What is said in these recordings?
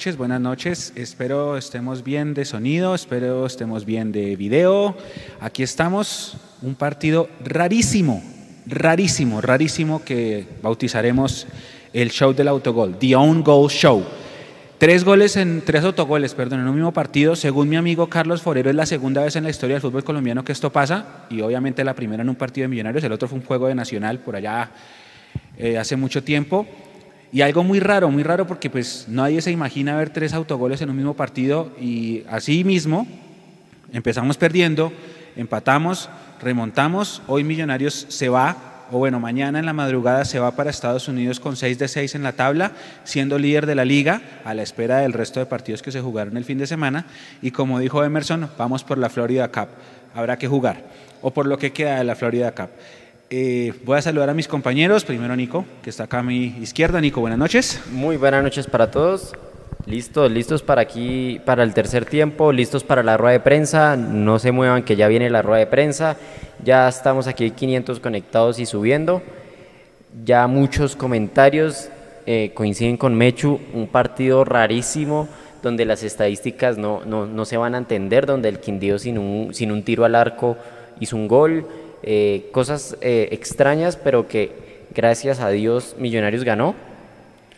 Noches, buenas noches. Espero estemos bien de sonido, espero estemos bien de video. Aquí estamos, un partido rarísimo, rarísimo, rarísimo que bautizaremos el show del autogol, The Own Goal Show. Tres goles en tres autogoles, perdón, en un mismo partido. Según mi amigo Carlos Forero, es la segunda vez en la historia del fútbol colombiano que esto pasa. Y obviamente la primera en un partido de Millonarios, el otro fue un juego de Nacional por allá eh, hace mucho tiempo. Y algo muy raro, muy raro porque pues nadie se imagina ver tres autogoles en un mismo partido y así mismo empezamos perdiendo, empatamos, remontamos. Hoy Millonarios se va o bueno, mañana en la madrugada se va para Estados Unidos con 6 de 6 en la tabla, siendo líder de la liga a la espera del resto de partidos que se jugaron el fin de semana. Y como dijo Emerson, vamos por la Florida Cup. Habrá que jugar, o por lo que queda de la Florida Cup. Eh, voy a saludar a mis compañeros. Primero Nico, que está acá a mi izquierda. Nico, buenas noches. Muy buenas noches para todos. Listos, listos para aquí, para el tercer tiempo, listos para la rueda de prensa. No se muevan que ya viene la rueda de prensa. Ya estamos aquí 500 conectados y subiendo. Ya muchos comentarios eh, coinciden con Mechu. Un partido rarísimo donde las estadísticas no, no, no, se van a entender, donde el Quindío sin un, sin un tiro al arco hizo un gol. Eh, cosas eh, extrañas, pero que gracias a Dios Millonarios ganó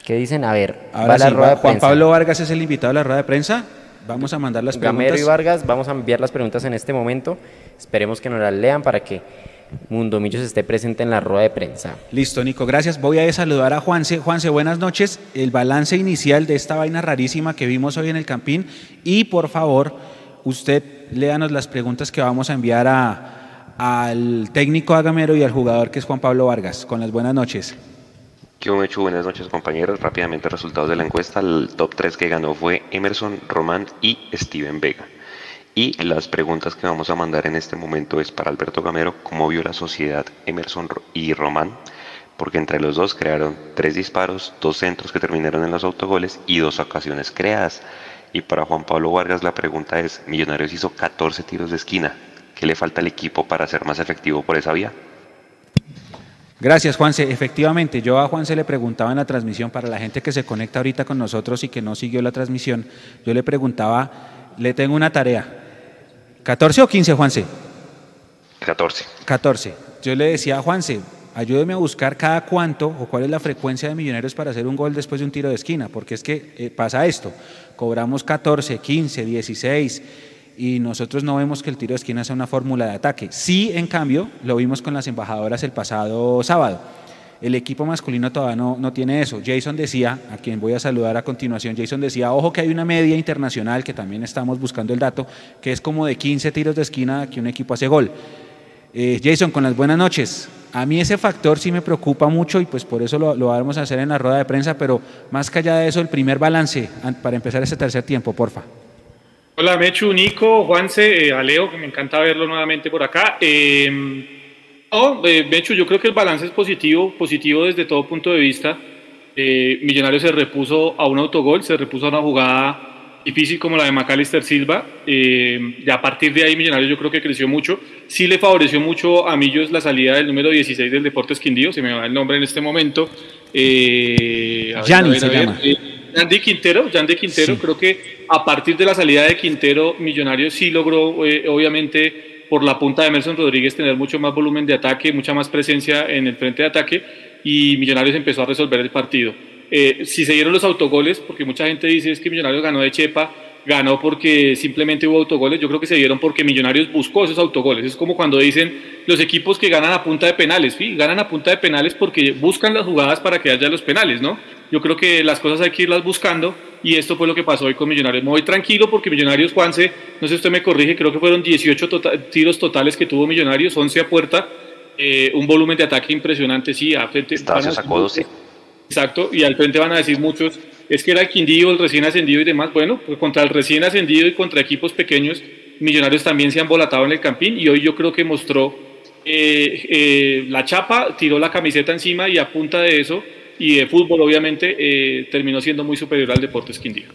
¿Qué dicen? A ver, Ahora la rueda Juan Pablo Vargas es el invitado a la rueda de prensa. Vamos a mandar las preguntas. Gamero y Vargas, vamos a enviar las preguntas en este momento. Esperemos que nos las lean para que Mundo Millos esté presente en la rueda de prensa. Listo, Nico, gracias. Voy a saludar a Juanse. Juanse, buenas noches. El balance inicial de esta vaina rarísima que vimos hoy en el Campín. Y por favor, usted léanos las preguntas que vamos a enviar a, al técnico Agamero y al jugador que es Juan Pablo Vargas. Con las buenas noches. ¿Qué hecho? Buenas noches compañeros. Rápidamente resultados de la encuesta. El top 3 que ganó fue Emerson, Román y Steven Vega. Y las preguntas que vamos a mandar en este momento es para Alberto Gamero, ¿cómo vio la sociedad Emerson y Román? Porque entre los dos crearon tres disparos, dos centros que terminaron en los autogoles y dos ocasiones creadas. Y para Juan Pablo Vargas la pregunta es, Millonarios hizo 14 tiros de esquina. ¿Qué le falta al equipo para ser más efectivo por esa vía? Gracias, Juanse. Efectivamente, yo a Juanse le preguntaba en la transmisión, para la gente que se conecta ahorita con nosotros y que no siguió la transmisión, yo le preguntaba, le tengo una tarea. ¿14 o 15, Juanse? 14. 14. Yo le decía a Juanse, ayúdeme a buscar cada cuánto o cuál es la frecuencia de millonarios para hacer un gol después de un tiro de esquina, porque es que eh, pasa esto, cobramos 14, 15, 16 y nosotros no vemos que el tiro de esquina sea una fórmula de ataque. Sí, en cambio, lo vimos con las embajadoras el pasado sábado. El equipo masculino todavía no, no tiene eso. Jason decía, a quien voy a saludar a continuación, Jason decía, ojo que hay una media internacional, que también estamos buscando el dato, que es como de 15 tiros de esquina que un equipo hace gol. Eh, Jason, con las buenas noches. A mí ese factor sí me preocupa mucho y pues por eso lo, lo, vamos a hacer en la rueda de prensa, pero más que allá de eso, el primer balance para empezar ese tercer tiempo, porfa. Hola Mechu, Nico, Juanse, eh, Aleo, que me encanta verlo nuevamente por acá. Eh, oh, eh, Mechu, yo creo que el balance es positivo, positivo desde todo punto de vista. Eh, Millonarios se repuso a un autogol, se repuso a una jugada difícil como la de Macalister Silva. y a partir de ahí Millonarios yo creo que creció mucho. Sí le favoreció mucho a Millos la salida del número 16 del Deportes Quindío, se me va el nombre en este momento. Eh, se llama. Yandy Quintero, Yandy Quintero, creo que a partir de la salida de Quintero, Millonarios sí logró, eh, obviamente, por la punta de Emerson Rodríguez, tener mucho más volumen de ataque, mucha más presencia en el frente de ataque, y Millonarios empezó a resolver el partido. Eh, si se dieron los autogoles, porque mucha gente dice es que Millonarios ganó de Chepa, ganó porque simplemente hubo autogoles, yo creo que se dieron porque Millonarios buscó esos autogoles. Es como cuando dicen los equipos que ganan a punta de penales, ¿sí? ganan a punta de penales porque buscan las jugadas para que haya los penales, ¿no? Yo creo que las cosas hay que irlas buscando y esto fue lo que pasó hoy con Millonarios. Me voy tranquilo porque Millonarios, Juanse, no sé si usted me corrige, creo que fueron 18 tota-, tiros totales que tuvo Millonarios, 11 a puerta, eh, un volumen de ataque impresionante, sí, a frente. se sacó 12. Exacto, y al frente van a decir muchos, es que era el Quindío, el recién ascendido y demás. Bueno, pues contra el recién ascendido y contra equipos pequeños, Millonarios también se han volatado en el campín y hoy yo creo que mostró eh, eh, la chapa, tiró la camiseta encima y a punta de eso y de fútbol, obviamente, eh, terminó siendo muy superior al Deportes Quindío.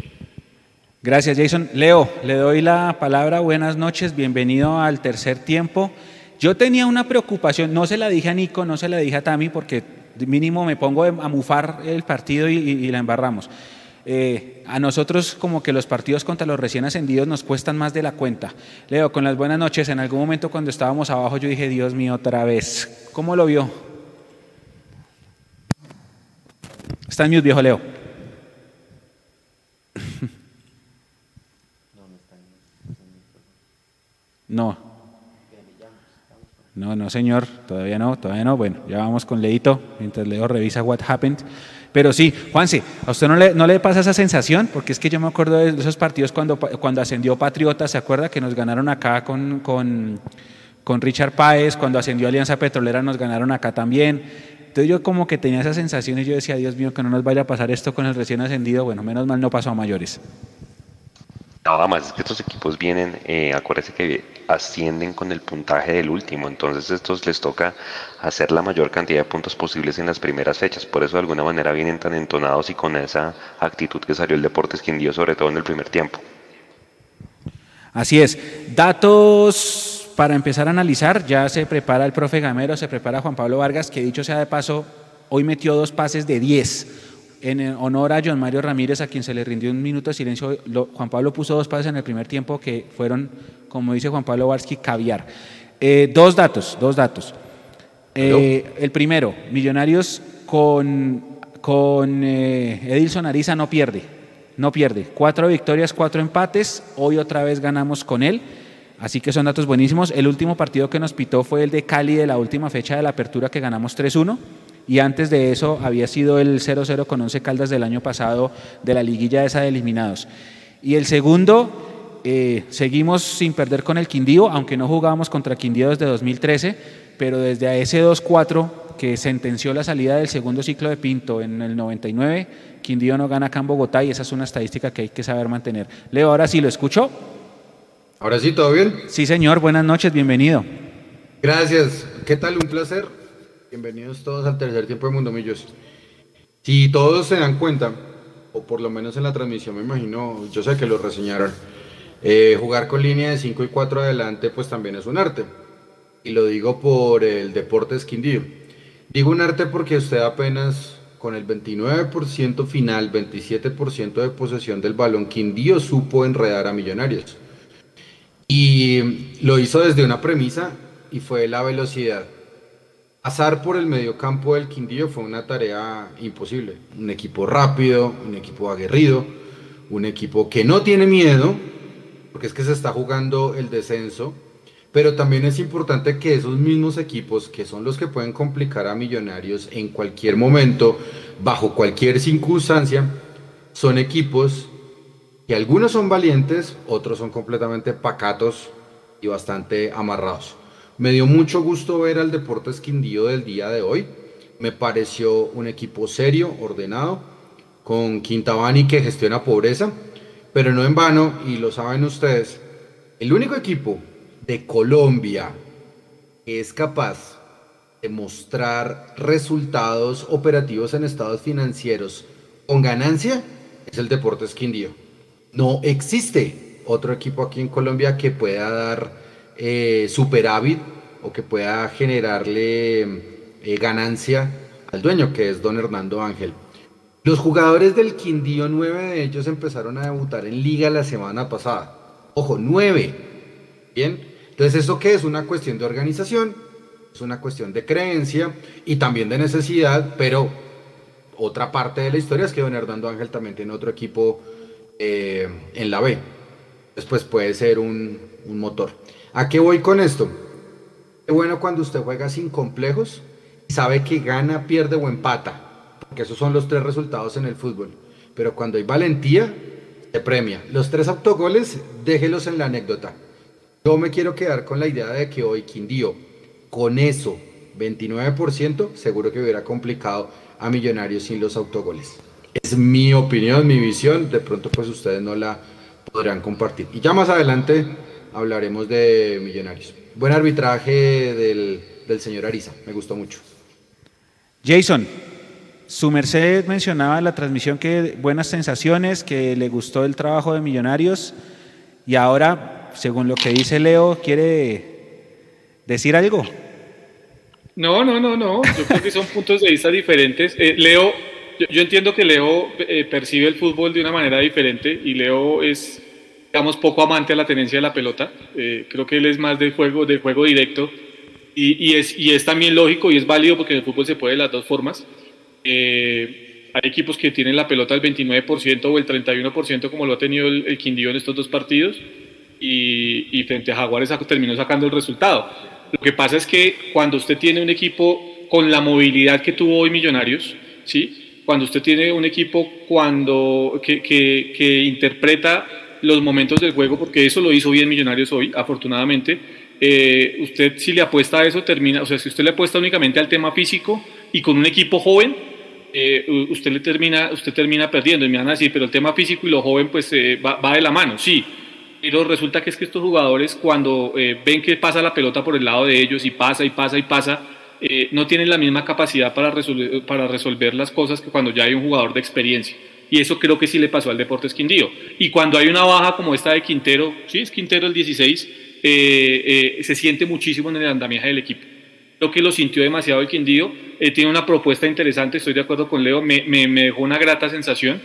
Gracias, Jason. Leo, le doy la palabra. Buenas noches, bienvenido al tercer tiempo. Yo tenía una preocupación, no se la dije a Nico, no se la dije a Tami, porque mínimo me pongo a mufar el partido y, la embarramos. Eh, a nosotros como que los partidos contra los recién ascendidos nos cuestan más de la cuenta. Leo, con las buenas noches, en algún momento cuando estábamos abajo yo dije, Dios mío, otra vez. ¿Cómo lo vio? Está en mute, viejo Leo. No. No, no, señor, todavía no, todavía no. Bueno, ya vamos con Leito, mientras Leo revisa what happened. Pero sí, Juanse, ¿a usted no le, no pasa esa sensación? Porque es que yo me acuerdo de esos partidos cuando, cuando ascendió Patriota, ¿se acuerda? Que nos ganaron acá con, con Richard Páez, cuando ascendió Alianza Petrolera nos ganaron acá también. Entonces yo como que tenía esa sensación y yo decía, Dios mío, que no nos vaya a pasar esto con el recién ascendido. Bueno, menos mal no pasó a mayores. Nada más es que estos equipos vienen, eh, acuérdense que ascienden con el puntaje del último, entonces estos les toca hacer la mayor cantidad de puntos posibles en las primeras fechas, por eso de alguna manera vienen tan entonados y con esa actitud que salió el Deportes Quindío, sobre todo en el primer tiempo. Así es, datos para empezar a analizar, ya se prepara el profe Gamero, se prepara Juan Pablo Vargas, que dicho sea de paso, hoy metió dos pases de 10 en honor a John Mario Ramírez, a quien se le rindió un minuto de silencio, Juan Pablo puso dos pases en el primer tiempo que fueron, como dice Juan Pablo Varsky, caviar. Eh, dos datos, dos datos. Eh, el primero, Millonarios con, con eh, Edilson Ariza no pierde, no pierde. Cuatro victorias, cuatro empates, hoy otra vez ganamos con él. Así que son datos buenísimos. El último partido que nos pitó fue el de Cali de la última fecha de la apertura que ganamos 3-1 y antes de eso había sido el 0-0 con 11 Caldas del año pasado de la liguilla esa de eliminados. Y el segundo, eh, seguimos sin perder con el Quindío, aunque no jugábamos contra Quindío desde 2013, pero desde ese 2-4 que sentenció la salida del segundo ciclo de Pinto en el 99, Quindío no gana acá en Bogotá y esa es una estadística que hay que saber mantener. Leo, ahora sí, ¿lo escucho? Ahora sí, ¿todo bien? Sí, señor, buenas noches, bienvenido. Gracias, ¿qué tal? Un placer. Bienvenidos todos al tercer tiempo de Mundo Millos. Si todos se dan cuenta, o por lo menos en la transmisión me imagino, yo sé que lo reseñaron, eh, jugar con línea de 5 y 4 adelante pues también es un arte. Y lo digo por el deporte esquindío. Digo un arte porque usted apenas con el 29% final, 27% de posesión del balón, Quindío supo enredar a Millonarios. Y lo hizo desde una premisa y fue la velocidad. Pasar por el mediocampo del Quindío fue una tarea imposible. Un equipo rápido, un equipo aguerrido, un equipo que no tiene miedo, porque es que se está jugando el descenso, pero también es importante que esos mismos equipos, que son los que pueden complicar a Millonarios en cualquier momento, bajo cualquier circunstancia, son equipos que algunos son valientes, otros son completamente pacatos y bastante amarrados. Me dio mucho gusto ver al Deportes Quindío del día de hoy. Me pareció un equipo serio, ordenado, con Quintabani que gestiona pobreza, pero no en vano, y lo saben ustedes, el único equipo de Colombia que es capaz de mostrar resultados operativos en estados financieros con ganancia es el Deportes Quindío. No existe otro equipo aquí en Colombia que pueda dar eh, superávit o que pueda generarle eh, ganancia al dueño, que es don Hernando Ángel. Los jugadores del Quindío, nueve de ellos empezaron a debutar en liga la semana pasada. Ojo, nueve. Bien. Entonces, ¿eso qué es? Una cuestión de organización, es una cuestión de creencia y también de necesidad, pero otra parte de la historia es que don Hernando Ángel también tiene otro equipo eh, en la B. Después puede ser un, un motor. ¿A qué voy con esto? Es bueno cuando usted juega sin complejos y sabe que gana, pierde o empata, porque esos son los tres resultados en el fútbol. Pero cuando hay valentía, se premia. Los tres autogoles, déjelos en la anécdota. Yo me quiero quedar con la idea de que hoy Quindío, con eso, 29%, seguro que hubiera complicado a Millonarios sin los autogoles. Es mi opinión, mi visión, de pronto pues ustedes no la podrán compartir. Y ya más adelante hablaremos de Millonarios. Buen arbitraje del, señor Ariza, me gustó mucho. Jason, su merced mencionaba en la transmisión que buenas sensaciones, que le gustó el trabajo de Millonarios y ahora, según lo que dice Leo, quiere decir algo. No, no, no, no. Yo creo que son puntos de vista diferentes. Eh, Leo, yo, entiendo que Leo eh, percibe el fútbol de una manera diferente y Leo es, digamos, poco amante a la tenencia de la pelota. Eh, creo que él es más de juego, de juego directo y, y, es, y es también lógico y es válido porque en el fútbol se puede de las dos formas. Eh, hay equipos que tienen la pelota al 29% o el 31% como lo ha tenido el, el Quindío en estos dos partidos y, y frente a Jaguares terminó sacando el resultado. Lo que pasa es que cuando usted tiene un equipo con la movilidad que tuvo hoy Millonarios, ¿sí? cuando usted tiene un equipo cuando, que, que, que interpreta los momentos del juego, porque eso lo hizo bien Millonarios hoy, afortunadamente, eh, usted si le apuesta a eso termina, o sea, si usted le apuesta únicamente al tema físico y con un equipo joven, eh, usted le termina, usted termina perdiendo. Y me van a decir, pero el tema físico y lo joven pues eh, va, va, de la mano, sí. Pero resulta que es que estos jugadores cuando ven que pasa la pelota por el lado de ellos y pasa y pasa y pasa, no tienen la misma capacidad para resolver, para resolver las cosas que cuando ya hay un jugador de experiencia. Y eso creo que sí le pasó al Deportes Quindío. Y cuando hay una baja como esta de Quintero, sí, es Quintero el 16, eh, eh, se siente muchísimo en el andamiaje del equipo. Creo que lo sintió demasiado el Quindío. Eh, tiene una propuesta interesante, estoy de acuerdo con Leo, me, me, me dejó una grata sensación.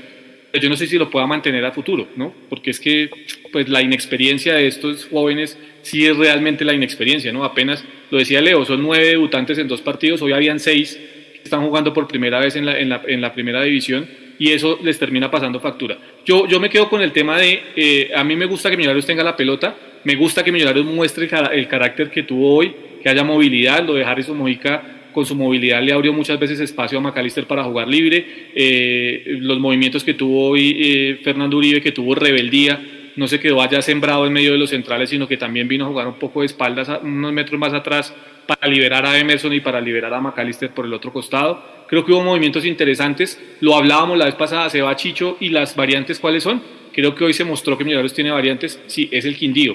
Yo no sé si lo pueda mantener a futuro, ¿no? Porque es que pues, la inexperiencia de estos jóvenes sí es realmente la inexperiencia, ¿no? Apenas, lo decía Leo, son nueve debutantes en dos partidos, hoy habían seis están jugando por primera vez en la, en la, en la primera división y eso les termina pasando factura. Yo, yo me quedo con el tema de, eh, a mí me gusta que Millonarios tenga la pelota, me gusta que Millonarios muestre el, carácter que tuvo hoy, que haya movilidad, lo de Harrison Mojica con su movilidad le abrió muchas veces espacio a McAllister para jugar libre, eh, los movimientos que tuvo hoy eh, Fernando Uribe, que tuvo rebeldía, no se quedó allá sembrado en medio de los centrales, sino que también vino a jugar un poco de espaldas, unos metros más atrás, para liberar a Emerson y para liberar a McAllister por el otro costado. Creo que hubo movimientos interesantes, lo hablábamos la vez pasada, se va Chicho y las variantes cuáles son. Creo que hoy se mostró que Millonarios tiene variantes, sí, es el Quindío,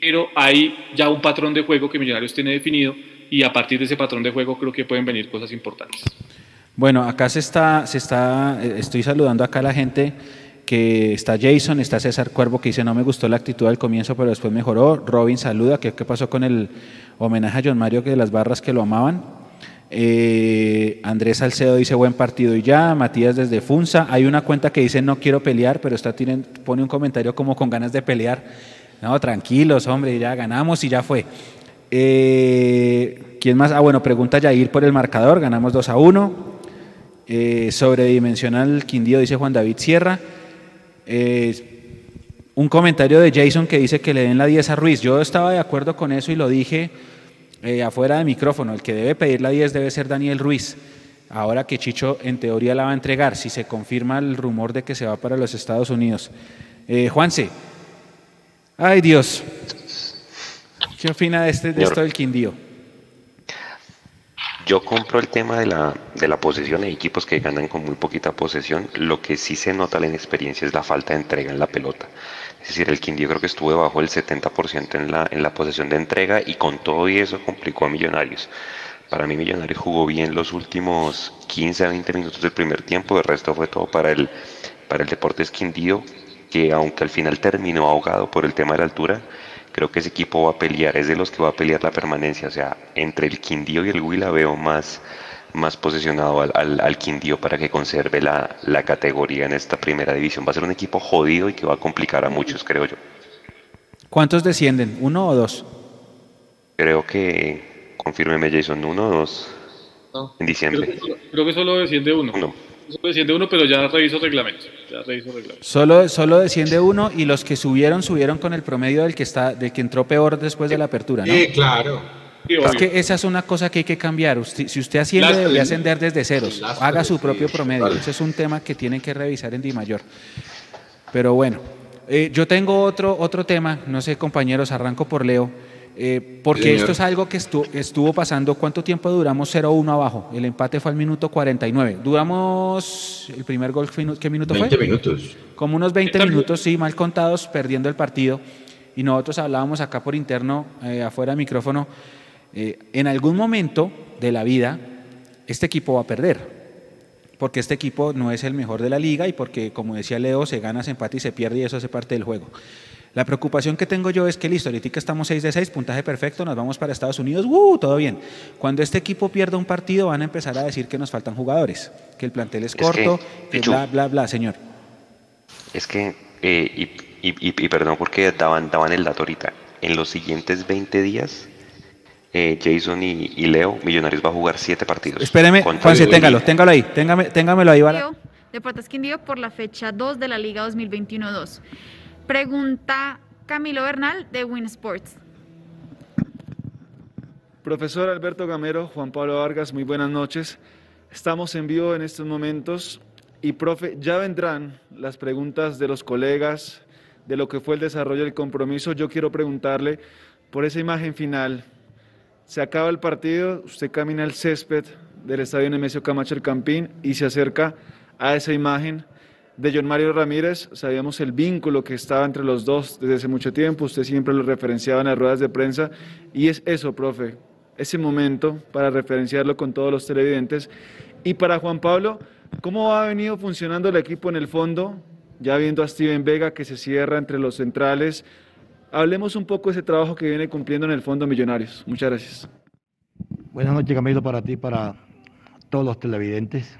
pero hay ya un patrón de juego que Millonarios tiene definido y a partir de ese patrón de juego creo que pueden venir cosas importantes. Bueno, acá se está, se está, estoy saludando acá a la gente que está Jason, está César Cuervo que dice no me gustó la actitud al comienzo pero después mejoró, Robin saluda, ¿qué, qué pasó con el homenaje a John Mario que de las barras que lo amaban? Eh, Andrés Salcedo dice buen partido y ya, Matías desde Funza, hay una cuenta que dice no quiero pelear pero está, pone un comentario como con ganas de pelear, no, tranquilos hombre, ya ganamos y ya fue. Eh, ¿Quién más? Ah, bueno, pregunta Yair por el marcador, ganamos 2 a 1. Eh, sobredimensional Quindío, dice Juan David Sierra. Un comentario de Jason que dice que le den la 10 a Ruiz. Yo estaba de acuerdo con eso y lo dije eh, afuera de micrófono. El que debe pedir la 10 debe ser Daniel Ruiz. Ahora que Chicho en teoría la va a entregar, si se confirma el rumor de que se va para los Estados Unidos. Eh, Juanse, ay Dios, ¿Qué opina de, este, de esto del Quindío? Yo compro el tema de la, de la posesión. Hay equipos que ganan con muy poquita posesión. Lo que sí se nota la inexperiencia es la falta de entrega en la pelota. Es decir, el Quindío creo que estuvo debajo del 70% en la, en la posesión de entrega y con todo y eso complicó a Millonarios. Para mí Millonarios jugó bien los últimos 15 a 20 minutos del primer tiempo. El resto fue todo para el, para el Deportes Quindío, que aunque al final terminó ahogado por el tema de la altura, creo que ese equipo va a pelear, es de los que va a pelear la permanencia. O sea, entre el Quindío y el Huila veo más, más posesionado al, al, al Quindío para que conserve la, la, categoría en esta primera división. Va a ser un equipo jodido y que va a complicar a muchos, creo yo. ¿Cuántos descienden? ¿Uno o dos? Creo que, confírmeme Jason, uno o dos No. en diciembre. Creo que, solo, creo que solo desciende uno. Uno. Solo desciende uno, pero ya reviso reglamentos. Ya reviso reglamentos. Solo, solo desciende uno y los que subieron, subieron con el promedio del que, está, del que entró peor después de la apertura, ¿no? Sí, claro. Sí, Es que esa es una cosa que hay que cambiar. Usted- si usted asciende, Lastre. debe ascender desde ceros. Lastre, Haga su propio sí, promedio. vale. Ese es un tema que tienen que revisar en Di Mayor. Pero bueno, eh, yo tengo otro, otro tema. No sé, compañeros, arranco por Leo. eh, porque señor. esto es algo que estu- estuvo pasando. ¿Cuánto tiempo duramos 0-1 abajo? El empate fue al minuto 49. Duramos. ¿El primer gol qué minuto 20 fue? minutos. Como unos 20 Está bien. minutos, sí, mal contados, perdiendo el partido. Y nosotros hablábamos acá por interno, eh, afuera del micrófono, eh, en algún momento de la vida, este equipo va a perder. Porque este equipo no es el mejor de la liga y porque, como decía Leo, se gana, se empata y se pierde y eso hace parte del juego. La preocupación que tengo yo es que listo, ahorita estamos 6 de 6, puntaje perfecto, nos vamos para Estados Unidos, ¡uh! Todo bien. Cuando este equipo pierda un partido van a empezar a decir que nos faltan jugadores, que el plantel es, corto, que, bla, bla, bla, señor. Es que, eh, y, perdón porque daban, daban el dato ahorita, en los siguientes 20 días, eh, Jason y, Leo, Millonarios va a jugar 7 partidos. Espéreme, Juanse, téngalo, téngalo ahí, téngame, téngamelo ahí. Deportes Quindío por la fecha 2 de la Liga 2021-2. Pregunta Camilo Bernal de Win Sports. Profesor Alberto Gamero, Juan Pablo Vargas, muy buenas noches. Estamos en vivo en estos momentos y, profe, ya vendrán las preguntas de los colegas de lo que fue el desarrollo del compromiso. Yo quiero preguntarle por esa imagen final. Se acaba el partido, usted camina al césped del estadio Nemesio Camacho el Campín y se acerca a esa imagen de John Mario Ramírez, sabíamos el vínculo que estaba entre los dos desde hace mucho tiempo, usted siempre lo referenciaba en las ruedas de prensa, y es eso, profe, ese momento para referenciarlo con todos los televidentes. Y para Juan Pablo, ¿cómo ha venido funcionando el equipo en el fondo? Ya viendo a Steven Vega que se cierra entre los centrales, hablemos un poco de ese trabajo que viene cumpliendo en el fondo Millonarios. Muchas gracias. Buenas noches Camilo para ti, para todos los televidentes,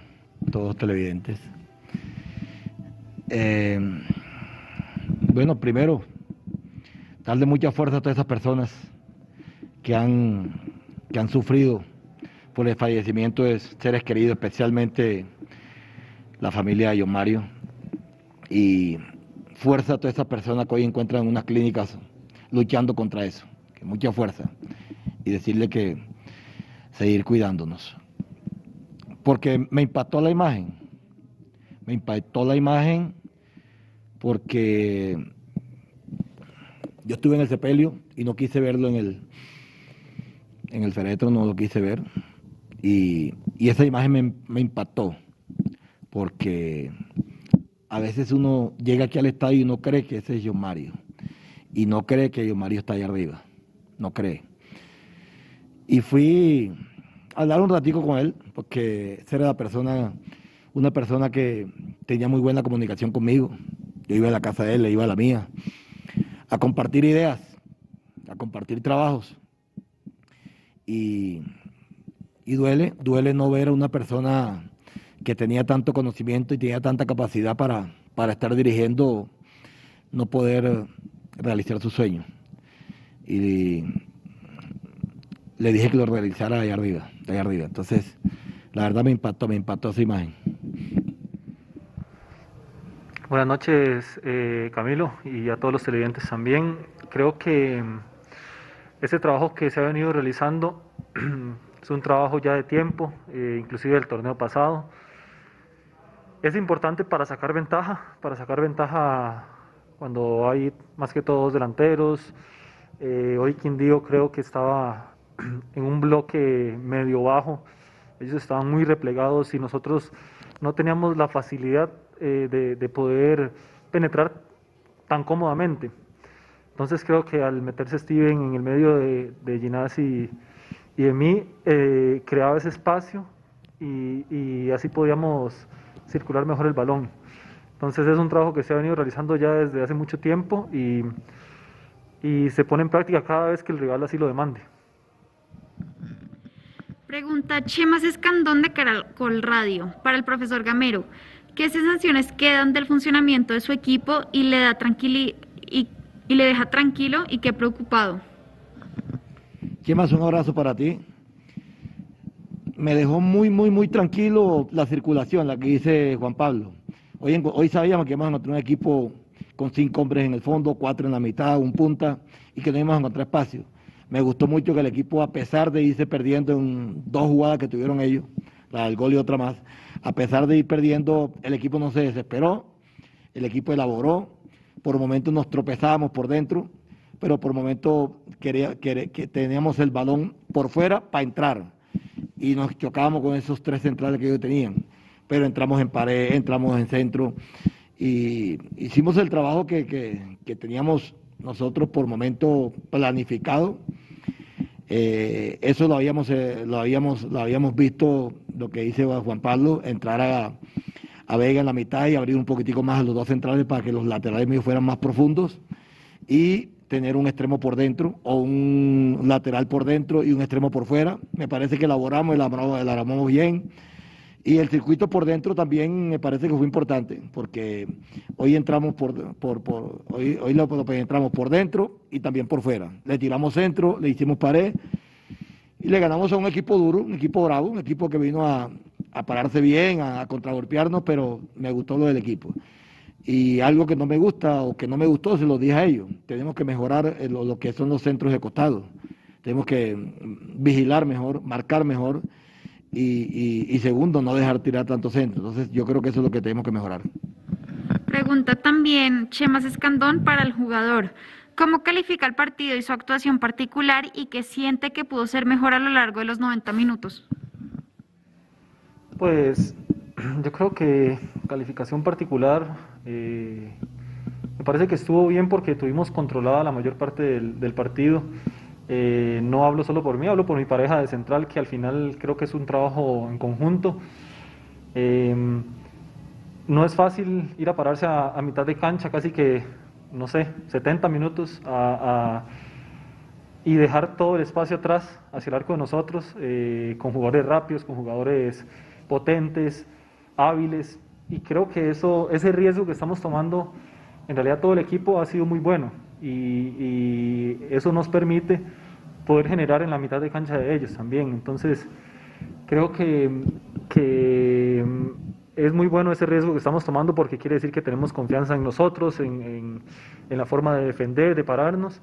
todos los televidentes. Eh, bueno, primero, darle mucha fuerza a todas esas personas que han, que han sufrido por el fallecimiento de seres queridos, especialmente la familia de John Mario. Y fuerza a todas esas personas que hoy encuentran en unas clínicas luchando contra eso. Mucha fuerza. Y decirle que seguir cuidándonos. Porque me impactó la imagen. Me impactó la imagen porque yo estuve en el sepelio y no quise verlo en el, en el féretro, no lo quise ver. Y, esa imagen me, impactó, porque a veces uno llega aquí al estadio y no cree que ese es John Mario. Y no cree que John Mario está ahí arriba. No cree. Y fui a hablar un ratico con él, porque era la persona, una persona que tenía muy buena comunicación conmigo. Yo iba a la casa de él, le iba a la mía, a compartir ideas, a compartir trabajos. Y, duele, duele no ver a una persona que tenía tanto conocimiento y tenía tanta capacidad para, para estar dirigiendo, no poder realizar su sueño. Y le dije que lo realizara allá arriba, allá arriba. Entonces, la verdad me impactó, me impactó esa imagen. Buenas noches, eh, Camilo, y a todos los televidentes también. Creo que este trabajo que se ha venido realizando es un trabajo ya de tiempo, eh, inclusive del torneo pasado. Es importante para sacar ventaja, para sacar ventaja cuando hay más que todos delanteros. Eh, hoy Quindío creo que estaba en un bloque medio bajo, ellos estaban muy replegados y nosotros no teníamos la facilidad eh, de, poder penetrar tan cómodamente. Entonces creo que al meterse Steven en el medio de, de Ginás y, de mí, eh, creaba ese espacio y, así podíamos circular mejor el balón. Entonces es un trabajo que se ha venido realizando ya desde hace mucho tiempo y, y se pone en práctica cada vez que el rival así lo demande. Pregunta Chemas Escandón de Caracol Radio para el profesor Gamero. ¿Qué sensaciones quedan del funcionamiento de su equipo y le da tranquili y, le deja tranquilo y qué preocupado? Chemas, un abrazo para ti. Me dejó muy, muy, muy tranquilo la circulación, la que dice Juan Pablo. Hoy, hoy sabíamos que íbamos a encontrar un equipo con cinco hombres en el fondo, cuatro en la mitad, un punta, y que no íbamos a encontrar espacio. Me gustó mucho que el equipo, a pesar de irse perdiendo en dos jugadas que tuvieron ellos, la del gol y otra más, a pesar de ir perdiendo, el equipo no se desesperó, el equipo elaboró, por momentos nos tropezábamos por dentro, pero por momentos quería, que teníamos el balón por fuera para entrar y nos chocábamos con esos tres centrales que ellos tenían, pero entramos en pared, entramos en centro y hicimos el trabajo que, que teníamos nosotros por momento planificado. Eh, eso lo habíamos, eh, lo, habíamos, lo habíamos visto lo que dice Juan Pablo, entrar a, Vega en la mitad y abrir un poquitico más a los dos centrales para que los laterales míos fueran más profundos. y tener un extremo por dentro o un lateral por dentro y un extremo por fuera. Me parece que elaboramos, elaboramos, elaboramos bien. Y el circuito por dentro también me parece que fue importante, porque hoy entramos por, hoy, hoy entramos por dentro y también por fuera. Le tiramos centro, le hicimos pared y le ganamos a un equipo duro, un equipo bravo, un equipo que vino a, pararse bien, a contragolpearnos, pero me gustó lo del equipo. Y algo que no me gusta o que no me gustó, se lo dije a ellos. Tenemos que mejorar eh, lo, lo que son los centros de costado. Tenemos que mm, vigilar mejor, marcar mejor y, segundo, no dejar tirar tantos centros. Entonces yo creo que eso es lo que tenemos que mejorar. Pregunta también Chemas Escandón para el jugador. ¿Cómo califica el partido y su actuación particular y qué siente que pudo ser mejor a lo largo de los 90 minutos? Pues yo creo que calificación particular eh, me parece que estuvo bien porque tuvimos controlada la mayor parte del, del partido. Eh, no hablo solo por mí, hablo por mi pareja de central, que al final creo que es un trabajo en conjunto. Eh, no es fácil ir a pararse a, mitad de cancha, casi que, no sé, 70 minutos y dejar todo el espacio atrás hacia el arco de nosotros, con jugadores rápidos, con jugadores potentes, hábiles. Y creo que eso, ese riesgo que estamos tomando, en realidad todo el equipo ha sido muy bueno y, eso nos permite poder generar en la mitad de cancha de ellos también. Entonces, creo que, que es muy bueno ese riesgo que estamos tomando porque quiere decir que tenemos confianza en nosotros, en, en, la forma de defender, de pararnos.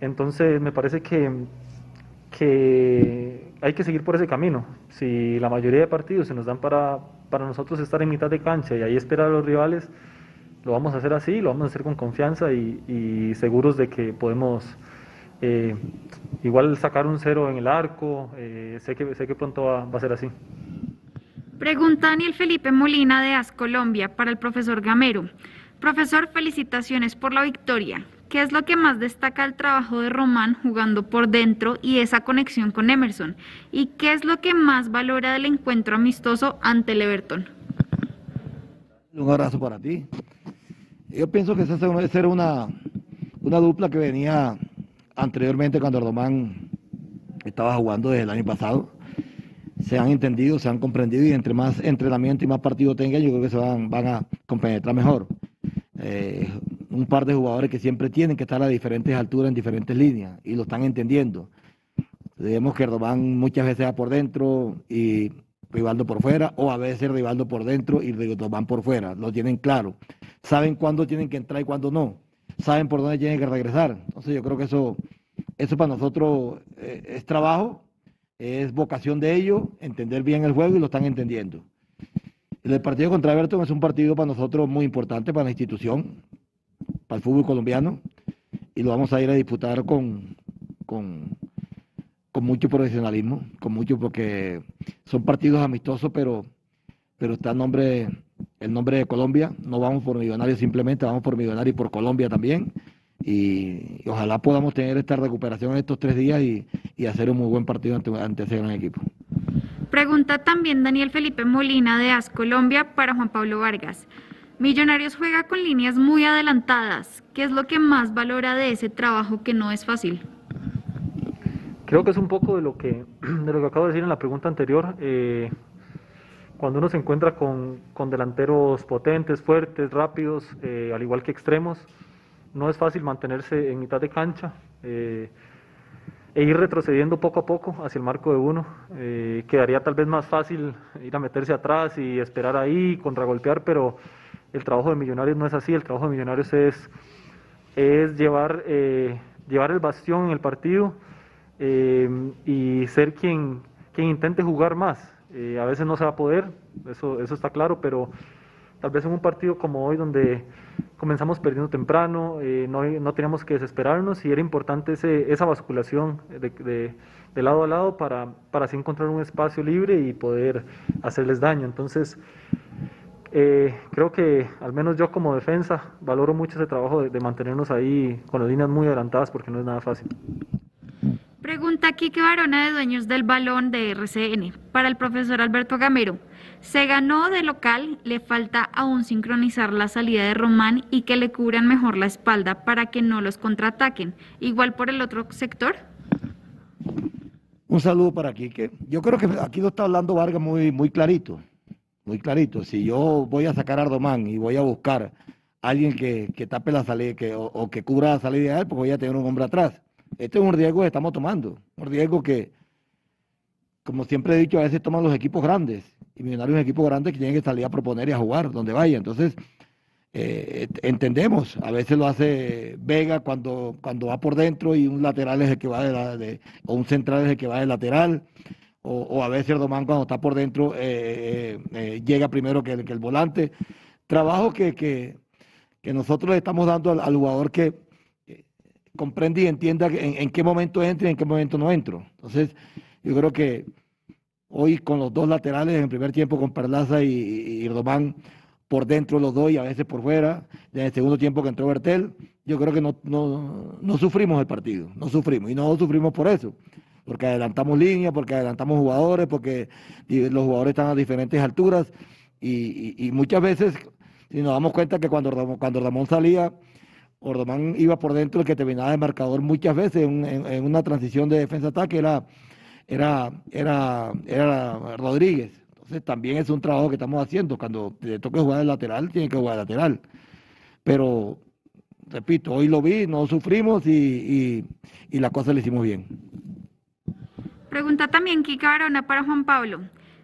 Entonces, me parece que, que hay que seguir por ese camino. Si la mayoría de partidos se nos dan para, para nosotros estar en mitad de cancha y ahí esperar a los rivales, lo vamos a hacer así, lo vamos a hacer con confianza y, seguros de que podemos eh, igual sacar un cero en el arco. Eh, sé, que, sé que pronto va, a ser así. Pregunta Daniel Felipe Molina de AS Colombia para el profesor Gamero. Profesor, felicitaciones por la victoria. ¿Qué es lo que más destaca el trabajo de Román jugando por dentro y esa conexión con Emerson? ¿Y qué es lo que más valora del encuentro amistoso ante el Everton? Un abrazo para ti. Yo pienso que esa era una, una dupla que venía anteriormente cuando Román estaba jugando desde el año pasado. Se han entendido, se han comprendido y entre más entrenamiento y más partido tengan, yo creo que se van, van a compenetrar mejor. Eh, un par de jugadores que siempre tienen que estar a diferentes alturas en diferentes líneas y lo están entendiendo. Vemos que Román muchas veces va por dentro y Rivaldo por fuera, o a veces Rivaldo por dentro y Román por fuera. Lo tienen claro saben cuándo tienen que entrar y cuándo no, saben por dónde tienen que regresar. Entonces yo creo que eso, eso para nosotros eh, es trabajo, es vocación de ellos, entender bien el juego y lo están entendiendo. El partido contra Everton es un partido para nosotros muy importante, para la institución, para el fútbol colombiano, y lo vamos a ir a disputar con, con, con mucho profesionalismo, con mucho, porque son partidos amistosos, pero, pero está el nombre el nombre de Colombia. No vamos por Millonarios simplemente, vamos por Millonarios y por Colombia también. Y, ojalá podamos tener esta recuperación en estos tres días y, hacer un muy buen partido ante, ante ese gran equipo. Pregunta también Daniel Felipe Molina de AS Colombia para Juan Pablo Vargas. Millonarios juega con líneas muy adelantadas. ¿Qué es lo que más valora de ese trabajo que no es fácil? Creo que es un poco de lo que, de lo que acabo de decir en la pregunta anterior. Eh, cuando uno se encuentra con, con delanteros potentes, fuertes, rápidos, eh, al igual que extremos, no es fácil mantenerse en mitad de cancha eh, e ir retrocediendo poco a poco hacia el marco de uno. Eh, quedaría tal vez más fácil ir a meterse atrás y esperar ahí, contragolpear, pero el trabajo de Millonarios no es así, el trabajo de Millonarios es, es llevar, llevar el bastión en el partido y ser quien, quien intente jugar más. Eh, a veces no se va a poder, eso, eso está claro, pero tal vez en un partido como hoy donde comenzamos perdiendo temprano, eh, no, no, teníamos que desesperarnos y era importante ese, esa basculación de, de, lado a lado para, para así encontrar un espacio libre y poder hacerles daño. Entonces, eh, creo que al menos yo como defensa valoro mucho ese trabajo de, de mantenernos ahí con las líneas muy adelantadas porque no es nada fácil. Pregunta Kike Barona de Dueños del Balón de RCN para el profesor Alberto Gamero. Se ganó de local, le falta aún sincronizar la salida de Román y que le cubran mejor la espalda para que no los contraataquen. Igual por el otro sector. Un saludo para Quique. Yo creo que aquí lo está hablando Vargas muy, muy clarito, muy clarito. Si yo voy a sacar a Ardomán y voy a buscar a alguien que, tape la salida que, o, que cubra la salida de él, pues voy a tener un hombre atrás. Este es un riesgo que estamos tomando, un riesgo que, como siempre he dicho, a veces toman los equipos grandes y Millonarios es un equipo grande que tiene que salir a proponer y a jugar donde vaya. Entonces, eh, entendemos, a veces lo hace Vega cuando, cuando va por dentro y un lateral es el que va de, la, de o un central es el que va de lateral, o, a veces Domán cuando está por dentro eh, eh, llega primero que el, volante. Trabajo que, que, nosotros le estamos dando al, jugador que comprende y entienda en, en, qué momento entra y en qué momento no entro. Entonces, yo creo que Hoy con los dos laterales en el primer tiempo con Perlaza y, y por dentro los dos y a veces por fuera. En el segundo tiempo que entró Bertel, yo creo que no, no, sufrimos el partido, no sufrimos. Y no sufrimos por eso, porque adelantamos líneas, porque adelantamos jugadores, porque los jugadores están a diferentes alturas. Y, muchas veces, si nos damos cuenta que cuando, cuando Ramón salía, Ordomán iba por dentro, el que terminaba de marcador muchas veces en, en una transición de defensa-ataque era era, era, era Rodríguez. Entonces también es un trabajo que estamos haciendo. Cuando le toque jugar de lateral, tiene que jugar de lateral. Pero, repito, hoy lo vi, no sufrimos y, y, la cosa le hicimos bien. Pregunta también Kika Barona para Juan Pablo.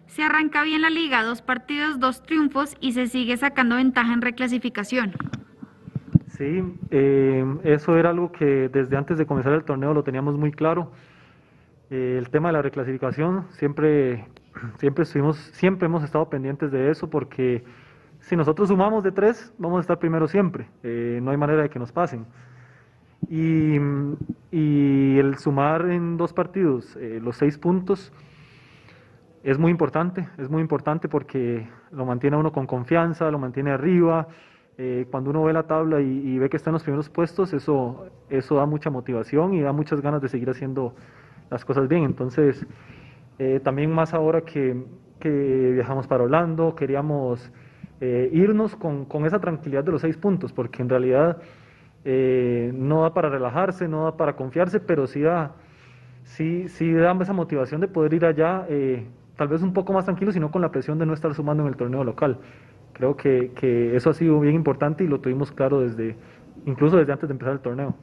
Se arranca bien la liga, dos partidos, dos triunfos y se sigue sacando ventaja en reclasificación. Sí, eh, eso era algo que desde antes de comenzar el torneo lo teníamos muy claro. Eh, el tema de la reclasificación, siempre, siempre, estuvimos, siempre hemos estado pendientes de eso porque si nosotros sumamos de tres, vamos a estar primero siempre. Eh, no hay manera de que nos pasen. Y, y el sumar en dos partidos eh, los seis puntos es muy importante, es muy importante porque lo mantiene uno con confianza, lo mantiene arriba. cuando uno ve la tabla y, y, ve que está en los primeros puestos, eso, eso da mucha motivación y da muchas ganas de seguir haciendo las cosas bien. Entonces, eh, también más ahora que, que, viajamos para Orlando, queríamos eh, irnos con, con, esa tranquilidad de los seis puntos, porque en realidad eh, no da para relajarse, no da para confiarse, pero sí da, sí, sí da esa motivación de poder ir allá, tal vez un poco más tranquilo, sino con la presión de no estar sumando en el torneo local. Creo que, que eso ha sido bien importante y lo tuvimos claro desde, incluso desde antes de empezar el torneo.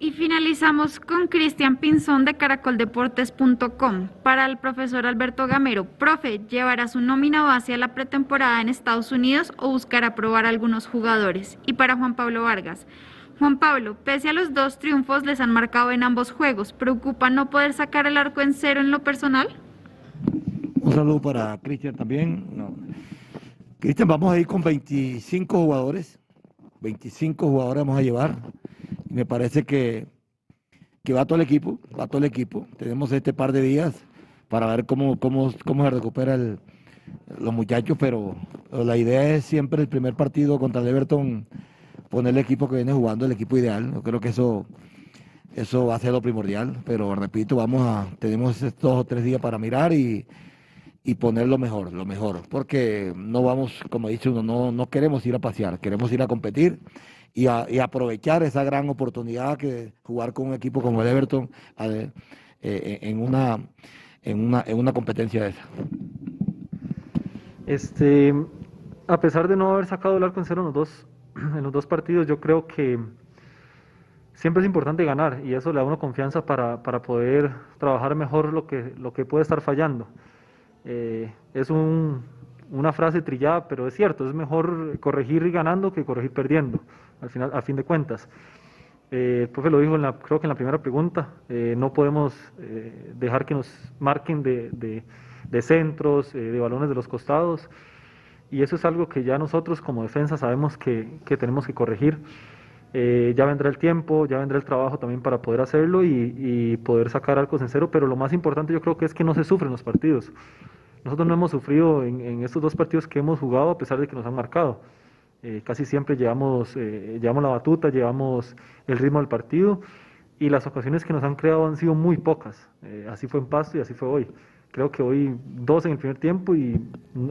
Y finalizamos con Cristian Pinzón de caracoldeportes.com. Para el profesor Alberto Gamero, profe, ¿llevará su nómina base a la pretemporada en Estados Unidos o buscará probar algunos jugadores? Y para Juan Pablo Vargas, Juan Pablo, pese a los dos triunfos les han marcado en ambos juegos, ¿preocupa no poder sacar el arco en cero en lo personal? Un saludo para Cristian también. Cristian, vamos a ir con 25 jugadores. 25 jugadores vamos a llevar me parece que, que va todo el equipo, va todo el equipo. Tenemos este par de días para ver cómo, cómo, cómo se recupera el, los muchachos, pero la idea es siempre el primer partido contra el Everton poner el equipo que viene jugando, el equipo ideal. Yo creo que eso, eso va a ser lo primordial, pero repito, vamos a, tenemos estos dos o tres días para mirar y, y poner lo mejor, lo mejor, porque no vamos, como dice uno, no, no queremos ir a pasear, queremos ir a competir y, aprovechar esa gran oportunidad que jugar con un equipo como el Everton eh, eh, en, una, en, una, en una competencia de esa. Este, a pesar de no haber sacado el arco en cero en los dos, en los dos partidos, yo creo que siempre es importante ganar y eso le da una confianza para, para poder trabajar mejor lo que, lo que puede estar fallando. Eh, es un, una frase trillada, pero es cierto, es mejor corregir ganando que corregir perdiendo, al final, a fin de cuentas. Eh, el profe lo dijo, en la, creo que en la primera pregunta, eh, no podemos eh, dejar que nos marquen de, de, centros, de balones de los costados, y eso es algo que ya nosotros como defensa sabemos que, que tenemos que corregir. ya vendrá el tiempo, ya vendrá el trabajo también para poder hacerlo y, y poder sacar arcos en cero, pero lo más importante yo creo que es que no se sufren los partidos. Nosotros no hemos sufrido en, estos dos partidos que hemos jugado a pesar de que nos han marcado. Eh, casi siempre llevamos, eh, llevamos la batuta, llevamos el ritmo del partido y las ocasiones que nos han creado han sido muy pocas. Eh, así fue en Pasto y así fue hoy. creo que hoy dos en el primer tiempo y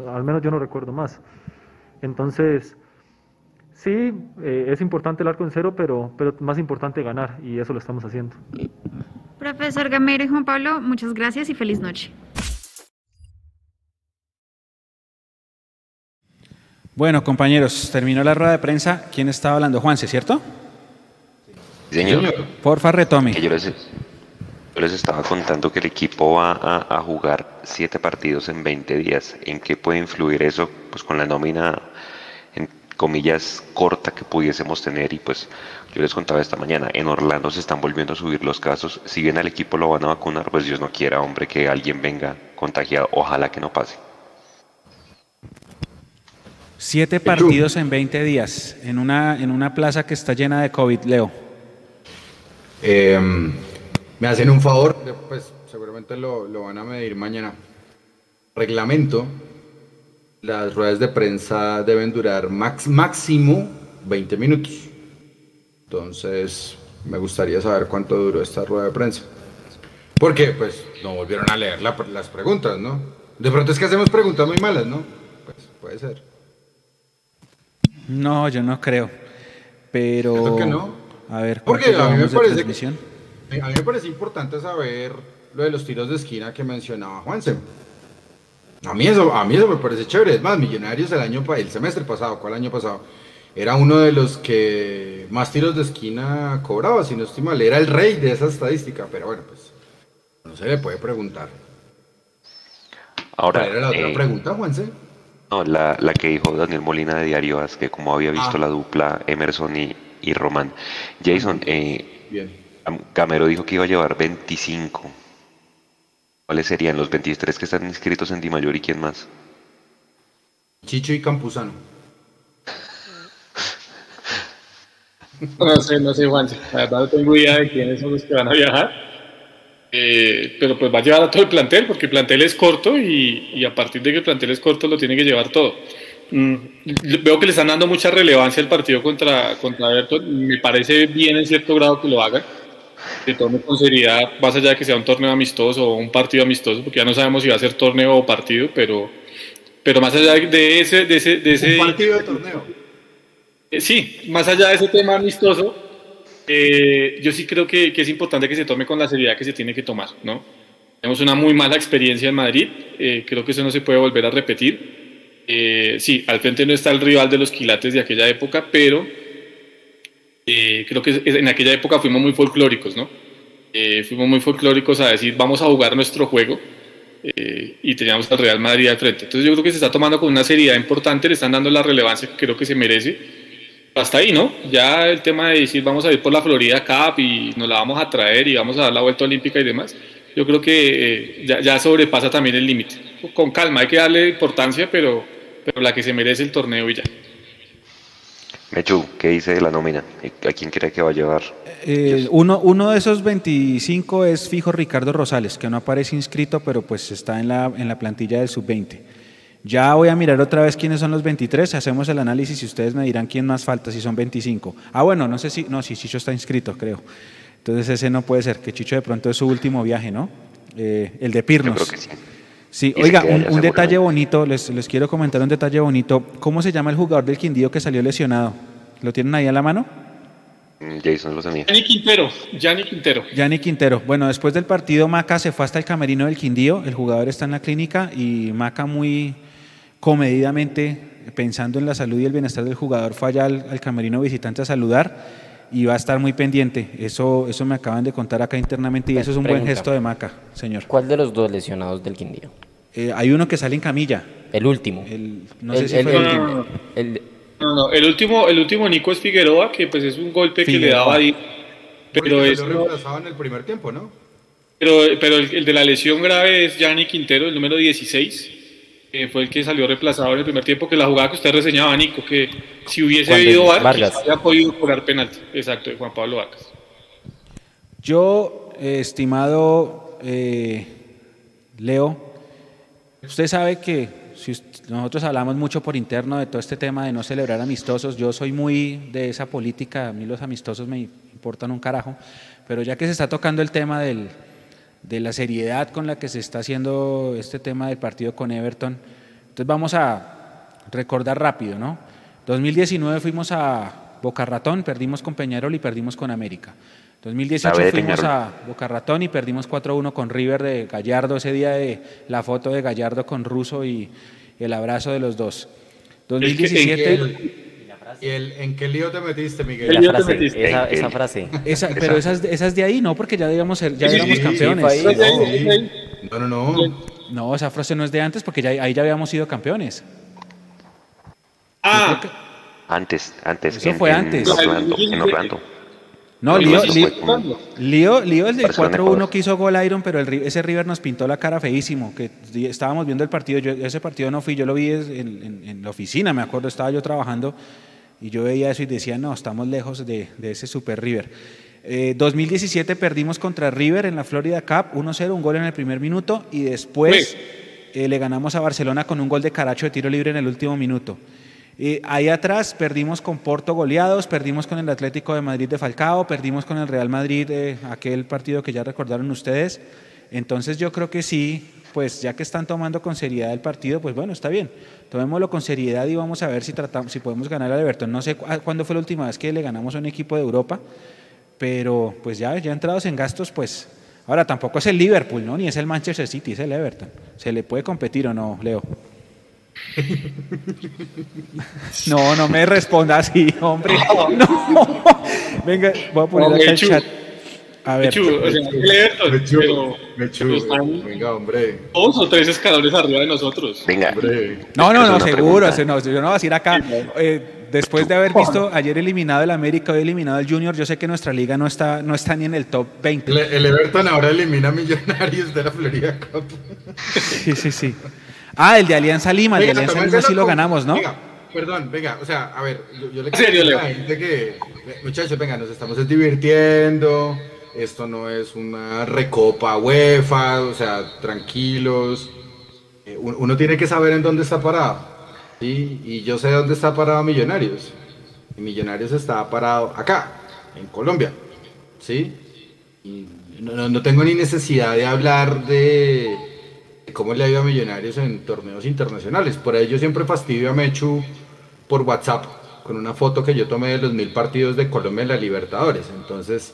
al menos yo no recuerdo más. Entonces, sí, eh, es importante el arco en cero, pero, pero más importante ganar y eso lo estamos haciendo. Profesor Gamero y Juan Pablo, muchas gracias y feliz noche. Bueno, compañeros, terminó la rueda de prensa. ¿Quién estaba hablando? Juanse, ¿cierto? Señor. Porfa, retome. Que yo, les, yo les estaba contando que el equipo va a, a, jugar siete partidos en 20 días. ¿En qué puede influir eso? Pues con la nómina, en comillas, corta que pudiésemos tener. Y pues yo les contaba esta mañana, en Orlando se están volviendo a subir los casos. Si bien al equipo lo van a vacunar, pues Dios no quiera, hombre, que alguien venga contagiado. Ojalá que no pase. Siete partidos en 20 días, en una, en una plaza que está llena de COVID, Leo. Eh, me hacen un favor, pues seguramente lo, lo, van a medir mañana. Reglamento, las ruedas de prensa deben durar max, máximo 20 minutos. Entonces, me gustaría saber cuánto duró esta rueda de prensa. Porque, pues, no volvieron a leer la, las preguntas, ¿no? De pronto es que hacemos preguntas muy malas, ¿no? Pues, puede ser. No, yo no creo. Pero. ¿Cierto que no? A ver, Porque a mí, me parece que, a mí me parece importante saber lo de los tiros de esquina que mencionaba Juanse. A mí eso, a mí eso me parece chévere. Es más, Millonarios el año el semestre pasado, ¿cuál año pasado? Era uno de los que más tiros de esquina cobraba, si no estoy mal. Era el rey de esa estadística, pero bueno, pues no se le puede preguntar. Ahora, ¿Cuál era la otra eh, pregunta, Juanse? No, la, la, que dijo Daniel Molina de Diario As, que como había visto Ah. la dupla Emerson y, y Román. Jason, eh, Bien. Gamero dijo que iba a llevar 25. ¿Cuáles serían los 23 que están inscritos en Di Mayor y quién más? Chicho y Campuzano. No sé, no sé, Juan. La verdad no tengo idea de quiénes son los que van a viajar. Eh, pero pues va a llevar a todo el plantel, porque el plantel es corto y, y a partir de que el plantel es corto lo tiene que llevar todo. Mm, veo que le están dando mucha relevancia al partido contra, contra Everton. Me parece bien en cierto grado que lo hagan. Que tomen con seriedad, más allá de que sea un torneo amistoso o un partido amistoso, porque ya no sabemos si va a ser torneo o partido, pero, pero más allá de ese, de ese, de ese Un partido de torneo. eh, sí, más allá de ese tema amistoso, eh, yo sí creo que, es importante que se tome con la seriedad que se tiene que tomar, ¿no? Tenemos una muy mala experiencia en Madrid, eh, creo que eso no se puede volver a repetir. Eh, sí, al frente no está el rival de los quilates de aquella época, pero creo que en aquella época fuimos muy folclóricos, ¿no? Fuimos muy folclóricos a decir, vamos a jugar nuestro juego, y teníamos al Real Madrid al frente. Entonces yo creo que se está tomando con una seriedad importante, le están dando la relevancia que creo que se merece. Hasta ahí, ¿no? Ya el tema de decir vamos a ir por la Florida Cup y nos la vamos a traer y vamos a dar la vuelta olímpica y demás, yo creo que eh, ya, ya, sobrepasa también el límite. Con calma, hay que darle importancia, pero, pero la que se merece el torneo y ya. Mechu, ¿qué dice de la nómina? ¿A quién cree que va a llevar? Eh, uno, uno de esos 25 es fijo Ricardo Rosales, que no aparece inscrito, pero pues está en la, en la plantilla del sub-20. Ya voy a mirar otra vez quiénes son los 23, hacemos el análisis y ustedes me dirán quién más falta, si son 25. Ah, bueno, no sé si, no, si Chicho está inscrito, creo. Entonces ese no puede ser, que Chicho de pronto es su último viaje, ¿no? Eh, el de Pirnos. Yo creo que sí. Sí, Y oiga, un, detalle bonito, les, les quiero comentar un detalle bonito. ¿Cómo se llama el jugador del Quindío que salió lesionado? ¿Lo tienen ahí a la mano? Mm, Jason lo tenía. Yanni Quintero, Yanni Quintero. Yanni Quintero. Bueno, después del partido, Maca se fue hasta el camerino del Quindío. El jugador está en la clínica y Maca, muy comedidamente, pensando en la salud y el bienestar del jugador, fue allá al, al camerino visitante a saludar y va a estar muy pendiente. Eso, eso me acaban de contar acá internamente y eso es un buen gesto de Maca, señor. ¿Cuál de los dos lesionados del Quindío? Eh, hay uno que sale en camilla. El último. El- no El- sé si el- fue el el- último. el- No, no, el último, el último Nico es Figueroa, que pues es un golpe que le daba ahí. Pero, es, lo reemplazaba en el primer tiempo, ¿no? pero, pero el, el de la lesión grave es Yanni Quintero, el número 16, que fue el que salió reemplazado en el primer tiempo, que la jugada que usted reseñaba, Nico, que si hubiese habido VAR, Vargas. había podido cobrar penalti. Exacto, de Juan Pablo Vargas. Yo, eh, estimado eh, Leo, usted sabe que si nosotros hablamos mucho por interno de todo este tema de no celebrar amistosos, yo soy muy de esa política, a mí los amistosos me importan un carajo, pero ya que se está tocando el tema del, de la seriedad con la que se está haciendo este tema del partido con Everton. Entonces vamos a recordar rápido, ¿no? 2019 fuimos a Boca Ratón, perdimos con Peñarol y perdimos con América. 2018 fuimos a Boca Ratón y perdimos 4-1 con River de Gallardo, ese día de la foto de Gallardo con Russo y el abrazo de los dos. 2017... ¿Y el, en qué lío te metiste, Miguel? La frase, te metiste? Esa, esa, frase. Esa, pero esas, esas de ahí no, porque ya debíamos ser, ya sí, éramos sí, campeones. Sí, no, no, no. No, esa frase no es de antes porque ya, ahí ya habíamos sido campeones. Ah. Que... Antes, antes. Eso en, fue antes. En Orlando, en Orlando. No, Lío, Lío, Lío, Lío, el del 4-1 que hizo gol Iron, pero el, ese River nos pintó la cara feísimo, que estábamos viendo el partido, yo ese partido no fui, yo lo vi en, en, en, la oficina, me acuerdo, estaba yo trabajando y yo veía eso y decía, no, estamos lejos de, de ese Super River. Eh, 2017 perdimos contra River en la Florida Cup, 1-0, un gol en el primer minuto y después eh, le ganamos a Barcelona con un gol de Caracho de tiro libre en el último minuto. Eh, ahí atrás perdimos con Porto goleados, perdimos con el Atlético de Madrid de Falcao, perdimos con el Real Madrid, eh, aquel partido que ya recordaron ustedes. Entonces yo creo que sí, pues ya que están tomando con seriedad el partido, pues bueno, está bien. Tomémoslo con seriedad y vamos a ver si, tratamos, si podemos ganar al Everton. No sé cu cuándo fue la última vez que le ganamos a un equipo de Europa, pero pues ya, ya entrados en gastos, pues ahora tampoco es el Liverpool, ¿no? Ni es el Manchester City, es el Everton. ¿Se le puede competir o no, Leo? No, no me responda así, hombre. No. Venga, voy a poner acá el chat. A ver. Mechu, o sea, el Everton, Mechu, pero, Mechu, pero están venga, hombre. dos o tres escalones arriba de nosotros. Venga. hombre. No, no, no, seguro. se- no, yo no voy a decir acá. eh, después de haber visto ayer eliminado el América, hoy eliminado el Junior, yo sé que nuestra liga no está, no está ni en el top 20. El, el Everton ahora elimina a Millonarios de la Florida Cup. Sí, sí, sí. Ah, el de Alianza Lima, el de Venga, Alianza Lima sí lo ganamos, ¿no? Venga, perdón, venga, o sea, a ver, yo, yo le ¿En serio, quiero decir a la gente que, muchachos, venga, nos estamos divirtiendo, esto no es una recopa UEFA, o sea, tranquilos, Eh, un- uno tiene que saber en dónde está parado. Y yo sé dónde está parado Millonarios, Millonarios está parado acá, en Colombia, ¿sí? No, tengo ni necesidad de hablar de de cómo le ha ido a Millonarios en torneos internacionales. Por ello yo siempre fastidio a Mechu por WhatsApp con una foto que yo tomé de los mil partidos de Colombia en la Libertadores. Entonces,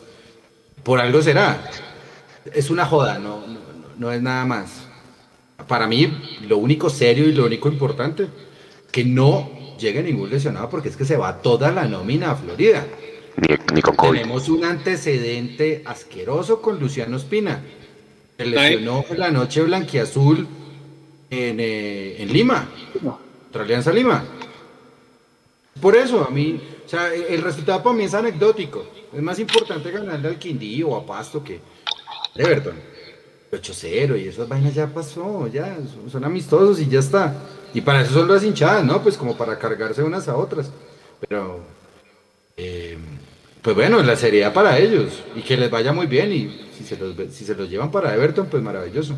por algo será. Es una joda, no, no, no es nada más. Para mí, lo único serio y lo único importante, que no llegue ningún lesionado porque es que se va toda la nómina a Florida. Ni, ni con COVID. Tenemos un antecedente asqueroso con Luciano Espina. Se lesionó en la noche blanquiazul en, eh, en Lima, contra Alianza Lima. Por eso, a mí, o sea, el- el resultado para mí es anecdótico. Es más importante ganarle al Quindío o a Pasto que Everton. 8-0 y esas vainas ya pasó, ya, son, amistosos y ya está. Y para eso son las hinchadas, ¿no? Pues como para cargarse unas a otras. Pero, eh, pues bueno, la seriedad para ellos y que les vaya muy bien y si se los, ve- si se los llevan para Everton, pues maravilloso.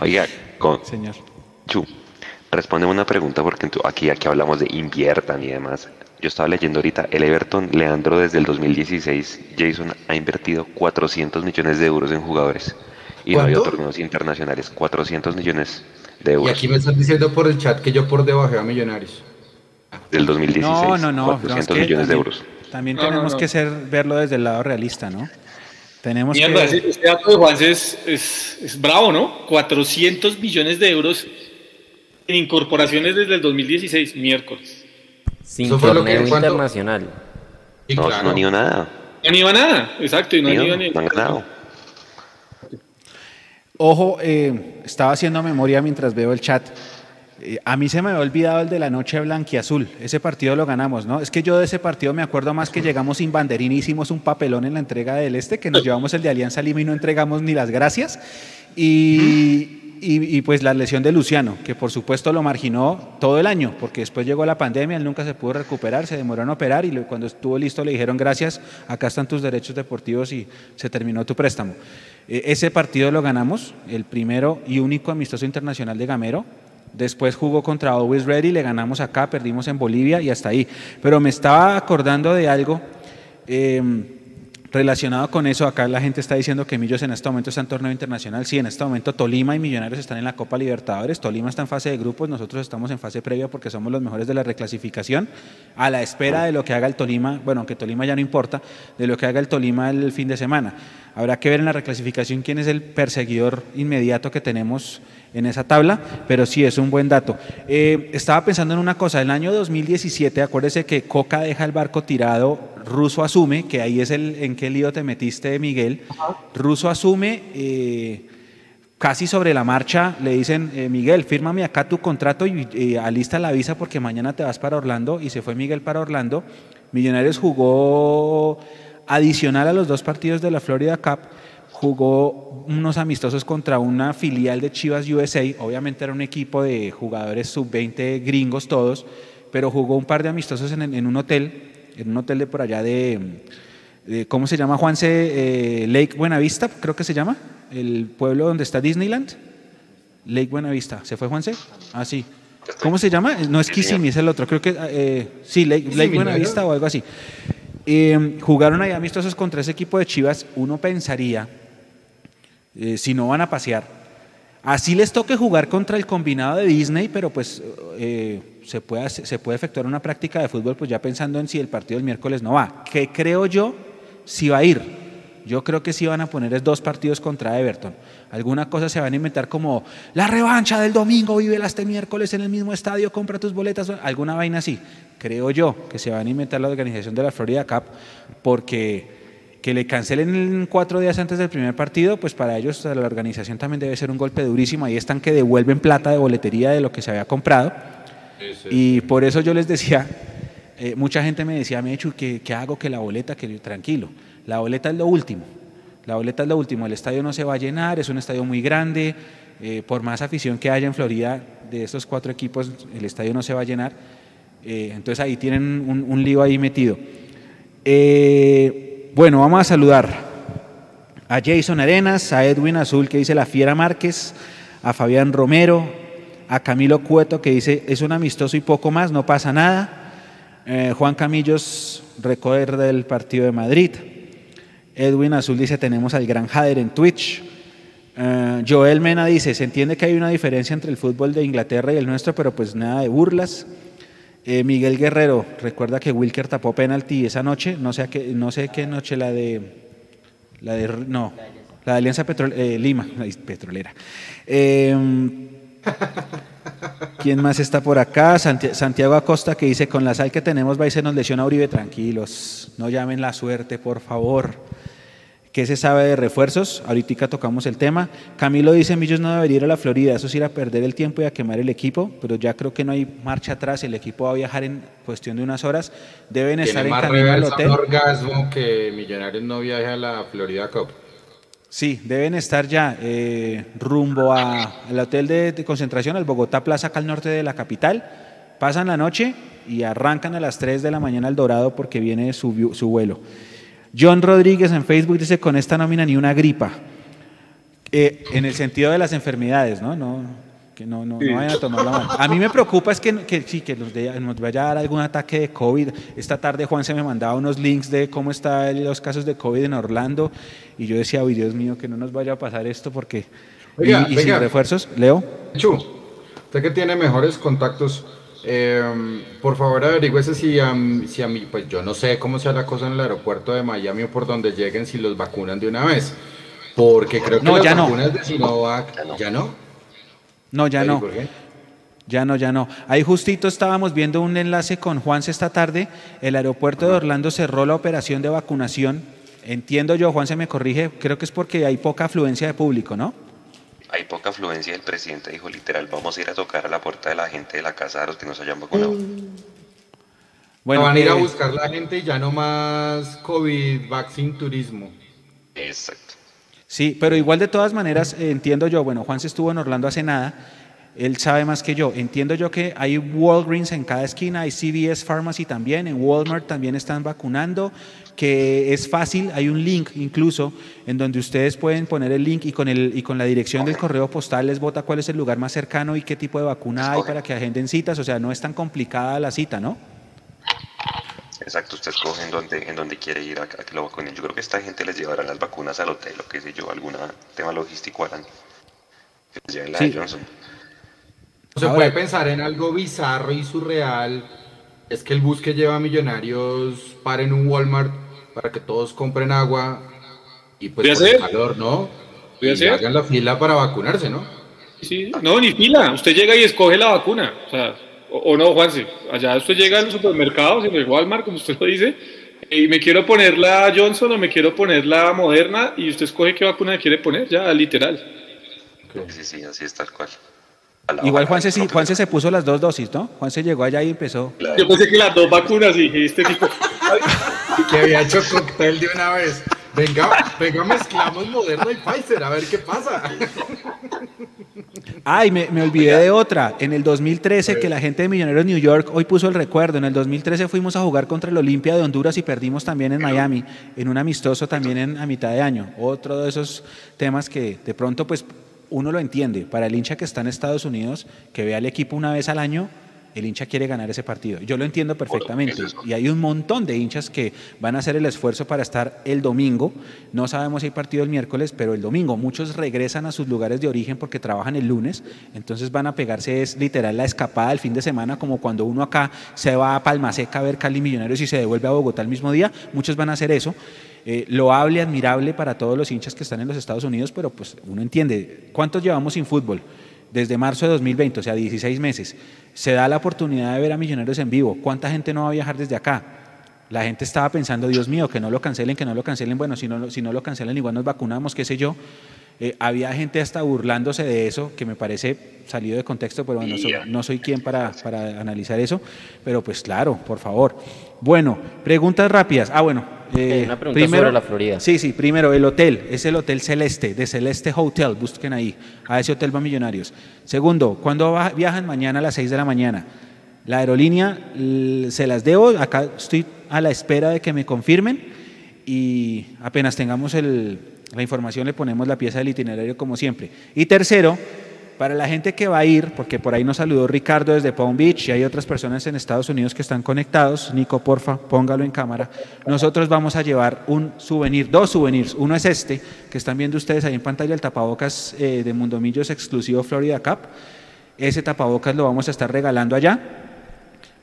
Oiga, con, Señor. Chu, responde una pregunta porque aquí, aquí hablamos de inviertan y demás. Yo estaba leyendo ahorita, el Everton, Leandro, desde el 2016, Jason ha invertido 400 millones de euros en jugadores. Y no ha habido ¿Cuánto? torneos internacionales, 400 millones de Y euros aquí me están diciendo por el chat que yo por debajo a Millonarios. del 2016. No, no, no. no, 400 es que millones de también- euros. También No, no, tenemos no. que ser, verlo desde el lado realista, ¿no? Tenemos Mierda, que... ese, dato de Juanse es, es, es bravo, ¿no? 400 millones de euros en incorporaciones desde el 2016, miércoles. Sin Eso fue lo que- torneo ¿cuánto? internacional. Y No, claro, no han ido nada. No iba nada, exacto, y no Ni han ido, ido ni- no han ganado. Ojo, eh, estaba haciendo memoria mientras veo el chat. Eh, a mí se me había olvidado el de la noche blanquiazul. Ese partido lo ganamos, ¿no? Es que yo de ese partido me acuerdo más que llegamos sin banderín y hicimos un papelón en la entrega del este, que nos llevamos el de Alianza Lima y no entregamos ni las gracias. Y, y- y, pues la lesión de Luciano, que por supuesto lo marginó todo el año, porque después llegó la pandemia, él nunca se pudo recuperar, se demoró en operar y cuando estuvo listo le dijeron gracias, acá están tus derechos deportivos y se terminó tu préstamo. Eh, ese partido lo ganamos, el primero y único amistoso internacional de Gamero. Después jugó contra Always Ready, le ganamos acá, perdimos en Bolivia y hasta ahí. Pero me estaba acordando de algo. eh, Relacionado con eso, acá la gente está diciendo que Millos en este momento está en torneo internacional. Sí, en este momento Tolima y Millonarios están en la Copa Libertadores. Tolima está en fase de grupos, nosotros estamos en fase previa porque somos los mejores de la reclasificación. A la espera de lo que haga el Tolima, bueno, aunque Tolima ya no importa, de lo que haga el Tolima el fin de semana. Habrá que ver en la reclasificación quién es el perseguidor inmediato que tenemos en esa tabla, pero sí es un buen dato. Eh, estaba pensando en una cosa, el año 2017, acuérdese que Coca deja el barco tirado, Ruso asume, que ahí es el en qué lío te metiste, Miguel. Ruso asume, eh, casi sobre la marcha, le dicen, eh, Miguel, fírmame acá tu contrato y alista la visa porque mañana te vas para Orlando, y se fue Miguel para Orlando. Millonarios jugó adicional a los dos partidos de la Florida Cup jugó unos amistosos contra una filial de Chivas USA, obviamente era un equipo de jugadores sub-20 gringos todos, pero jugó un par de amistosos en, un hotel, en un hotel de por allá de, ¿cómo se llama Juanse? Eh, Lake Buenavista, creo que se llama, el pueblo donde está Disneyland. Lake Buenavista, ¿se fue Juanse? Ah, sí. ¿Cómo se llama? No es Kissimmee, es el otro, creo que, eh, sí, Lake, Lake Buenavista o algo así. Eh, jugaron ahí amistosos contra ese equipo de Chivas, uno pensaría eh, si no van a pasear. Así les toque jugar contra el combinado de Disney, pero pues eh, se, puede, se puede efectuar una práctica de fútbol pues ya pensando en si el partido del miércoles no va. ¿Qué creo yo? Si va a ir. Yo creo que sí van a poner dos partidos contra Everton. Alguna cosa se van a inventar como la revancha del domingo, vive este miércoles en el mismo estadio, compra tus boletas, alguna vaina así. Creo yo que se van a inventar la organización de la Florida Cup porque que le cancelen cuatro días antes del primer partido, pues para ellos, la organización también debe ser un golpe durísimo. Ahí están que devuelven plata de boletería de lo que se había comprado. Y por eso yo les decía, eh, mucha gente me decía, me he hecho que, hago que la boleta, que tranquilo, la boleta es lo último. La boleta es lo último, el estadio no se va a llenar, es un estadio muy grande, eh, por más afición que haya en Florida de estos cuatro equipos, el estadio no se va a llenar. Eh, entonces ahí tienen un, un lío ahí metido. Eh, bueno, vamos a saludar a Jason Arenas, a Edwin Azul que dice La Fiera Márquez, a Fabián Romero, a Camilo Cueto que dice es un amistoso y poco más, no pasa nada. Eh, Juan Camillos recuerda el partido de Madrid. Edwin Azul dice tenemos al gran Jader en Twitch. Eh, Joel Mena dice, se entiende que hay una diferencia entre el fútbol de Inglaterra y el nuestro, pero pues nada de burlas. Eh, Miguel Guerrero, recuerda que Wilker tapó penalti esa noche, no sé qué, noche, la de, la de, no, la de Alianza Petrol, eh, Lima, petrolera. Em, ¿Quién más está por acá? Santiago Acosta que dice, con la sal que tenemos va y se nos lesiona Uribe, tranquilos, no llamen la suerte, por favor. ¿Qué se sabe de refuerzos? Ahorita tocamos el tema. Camilo dice, Millos no debería ir a la Florida, eso es ir a perder el tiempo y a quemar el equipo, pero ya creo que no hay marcha atrás, el equipo va a viajar en cuestión de unas horas, deben estar en camino al hotel. orgasmo que Millonarios no viaje a la Florida Cup. Sí, deben estar ya eh, rumbo al hotel de, concentración, al Bogotá Plaza, acá al norte de la capital, pasan la noche y arrancan a las 3 de la mañana al Dorado porque viene su, su vuelo. John Rodríguez en Facebook dice, con esta nómina ni una gripa. Eh, en el sentido de las enfermedades, ¿no? no que no, no, no vayan a tomarla mal. A mí me preocupa es que, que sí, que nos, nos, vaya a dar algún ataque de COVID. Esta tarde Juan se me mandaba unos links de cómo están los casos de COVID en Orlando y yo decía, uy, Dios mío, que no nos vaya a pasar esto porque... y, sin refuerzos, Leo. Chu, usted que tiene mejores contactos, eh, por favor, averigüese si a, si a mí, pues yo no sé cómo sea la cosa en el aeropuerto de Miami o por donde lleguen, si los vacunan de una vez. Porque creo que no, las ya vacunas no. de Sinovac, ¿ya no? No, ya no. Ya no, ya no. Ahí justito estábamos viendo un enlace con Juanse esta tarde. El aeropuerto de Orlando cerró la operación de vacunación. Entiendo yo, Juan se me corrige, creo que es porque hay poca afluencia de público, ¿no? Hay poca afluencia. El presidente dijo literal, vamos a ir a tocar a la puerta de la gente de la casa de los que nos hayan vacunado. Bueno, van a ir a buscar la gente y ya no más COVID, vaccine, turismo. Exacto. Sí, pero igual de todas maneras eh, entiendo yo, bueno, Juan se estuvo en Orlando hace nada, él sabe más que yo. Entiendo yo que hay Walgreens en cada esquina, hay CVS Pharmacy también, en Walmart también están vacunando, que es fácil, hay un link incluso en donde ustedes pueden poner el link y con, el, y con la dirección del correo postal les vota cuál es el lugar más cercano y qué tipo de vacuna hay para que agenden citas, o sea, no es tan complicada la cita, ¿no? Exacto, usted escoge en dónde, en dónde quiere ir a, que lo vacunen. Yo creo que esta gente les llevará las vacunas al hotel o qué sé yo, algún tema logístico harán. Que les lleven la de Johnson. Se puede pensar en algo bizarro y surreal. Es que el bus que lleva a millonarios para en un Walmart para que todos compren agua y pues por el calor, ¿no? Y hagan la fila para vacunarse, ¿no? Sí, no, ni fila. Usted llega y escoge la vacuna. O sea, o, no, Juanse. Allá usted llega al supermercado, en el Walmart, como usted lo dice, y me quiero poner la Johnson o me quiero poner la Moderna y usted escoge qué vacuna quiere poner, ya, literal. Sí, sí, así es tal cual. Igual Juanse, sí, Juanse se puso las dos dosis, ¿no? Juanse llegó allá y empezó. Yo pensé que las dos vacunas y este tipo. que había hecho cóctel de una vez. Venga, venga, mezclamos Moderna y Pfizer, a ver qué pasa. Ay, me, me, olvidé de otra. En el 2013, que la gente de Millonarios New York hoy puso el recuerdo. En el 2013 fuimos a jugar contra el Olimpia de Honduras y perdimos también en Miami, en un amistoso también en, a mitad de año. Otro de esos temas que de pronto, pues, uno lo entiende. Para el hincha que está en Estados Unidos, que ve al equipo una vez al año, el hincha quiere ganar ese partido. Yo lo entiendo perfectamente. Y hay un montón de hinchas que van a hacer el esfuerzo para estar el domingo. No sabemos si hay partido el miércoles, pero el domingo. Muchos regresan a sus lugares de origen porque trabajan el lunes. Entonces van a pegarse, es literal la escapada del fin de semana, como cuando uno acá se va a Palmaseca a ver Cali Millonarios y se devuelve a Bogotá el mismo día. Muchos van a hacer eso. Eh, loable, admirable para todos los hinchas que están en los Estados Unidos, pero pues uno entiende. ¿Cuántos llevamos sin fútbol? Desde marzo de 2020, o sea, 16 meses se da la oportunidad de ver a Millonarios en vivo. ¿Cuánta gente no va a viajar desde acá? La gente estaba pensando, Dios mío, que no lo cancelen, que no lo cancelen. Bueno, si no, si no lo cancelan, igual nos vacunamos, qué sé yo. Eh, había gente hasta burlándose de eso, que me parece salido de contexto, pero bueno, no soy quien para, para analizar eso. Pero pues claro, por favor. Bueno, preguntas rápidas. Ah, bueno, eh, una pregunta primero, sobre la Florida. Sí, sí, primero el hotel, es el Hotel Celeste, de Celeste Hotel, busquen ahí, a ese hotel van millonarios. Segundo, ¿cuándo viajan? Mañana a las 6 de la mañana. La aerolínea se las debo, acá estoy a la espera de que me confirmen y apenas tengamos la información le ponemos la pieza del itinerario como siempre. Y tercero, para la gente que va a ir, porque por ahí nos saludó Ricardo desde Palm Beach y hay otras personas en Estados Unidos que están conectados, Nico, porfa, póngalo en cámara. Nosotros vamos a llevar un souvenir, dos souvenirs. Uno es este, que están viendo ustedes ahí en pantalla, el tapabocas eh, de Mundomillos exclusivo Florida Cup. Ese tapabocas lo vamos a estar regalando allá.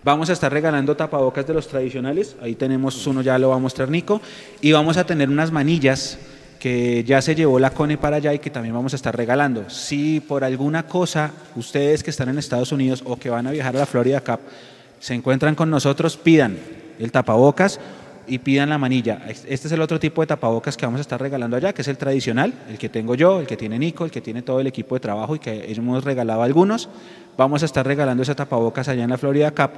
Vamos a estar regalando tapabocas de los tradicionales. Ahí tenemos uno, ya lo va a mostrar Nico. Y vamos a tener unas manillas que ya se llevó la CONE para allá y que también vamos a estar regalando. Si por alguna cosa ustedes que están en Estados Unidos o que van a viajar a la Florida Cup se encuentran con nosotros, pidan el tapabocas y pidan la manilla. Este es el otro tipo de tapabocas que vamos a estar regalando allá, que es el tradicional, el que tengo yo, el que tiene Nico, el que tiene todo el equipo de trabajo y que hemos regalado algunos. Vamos a estar regalando ese tapabocas allá en la Florida Cup.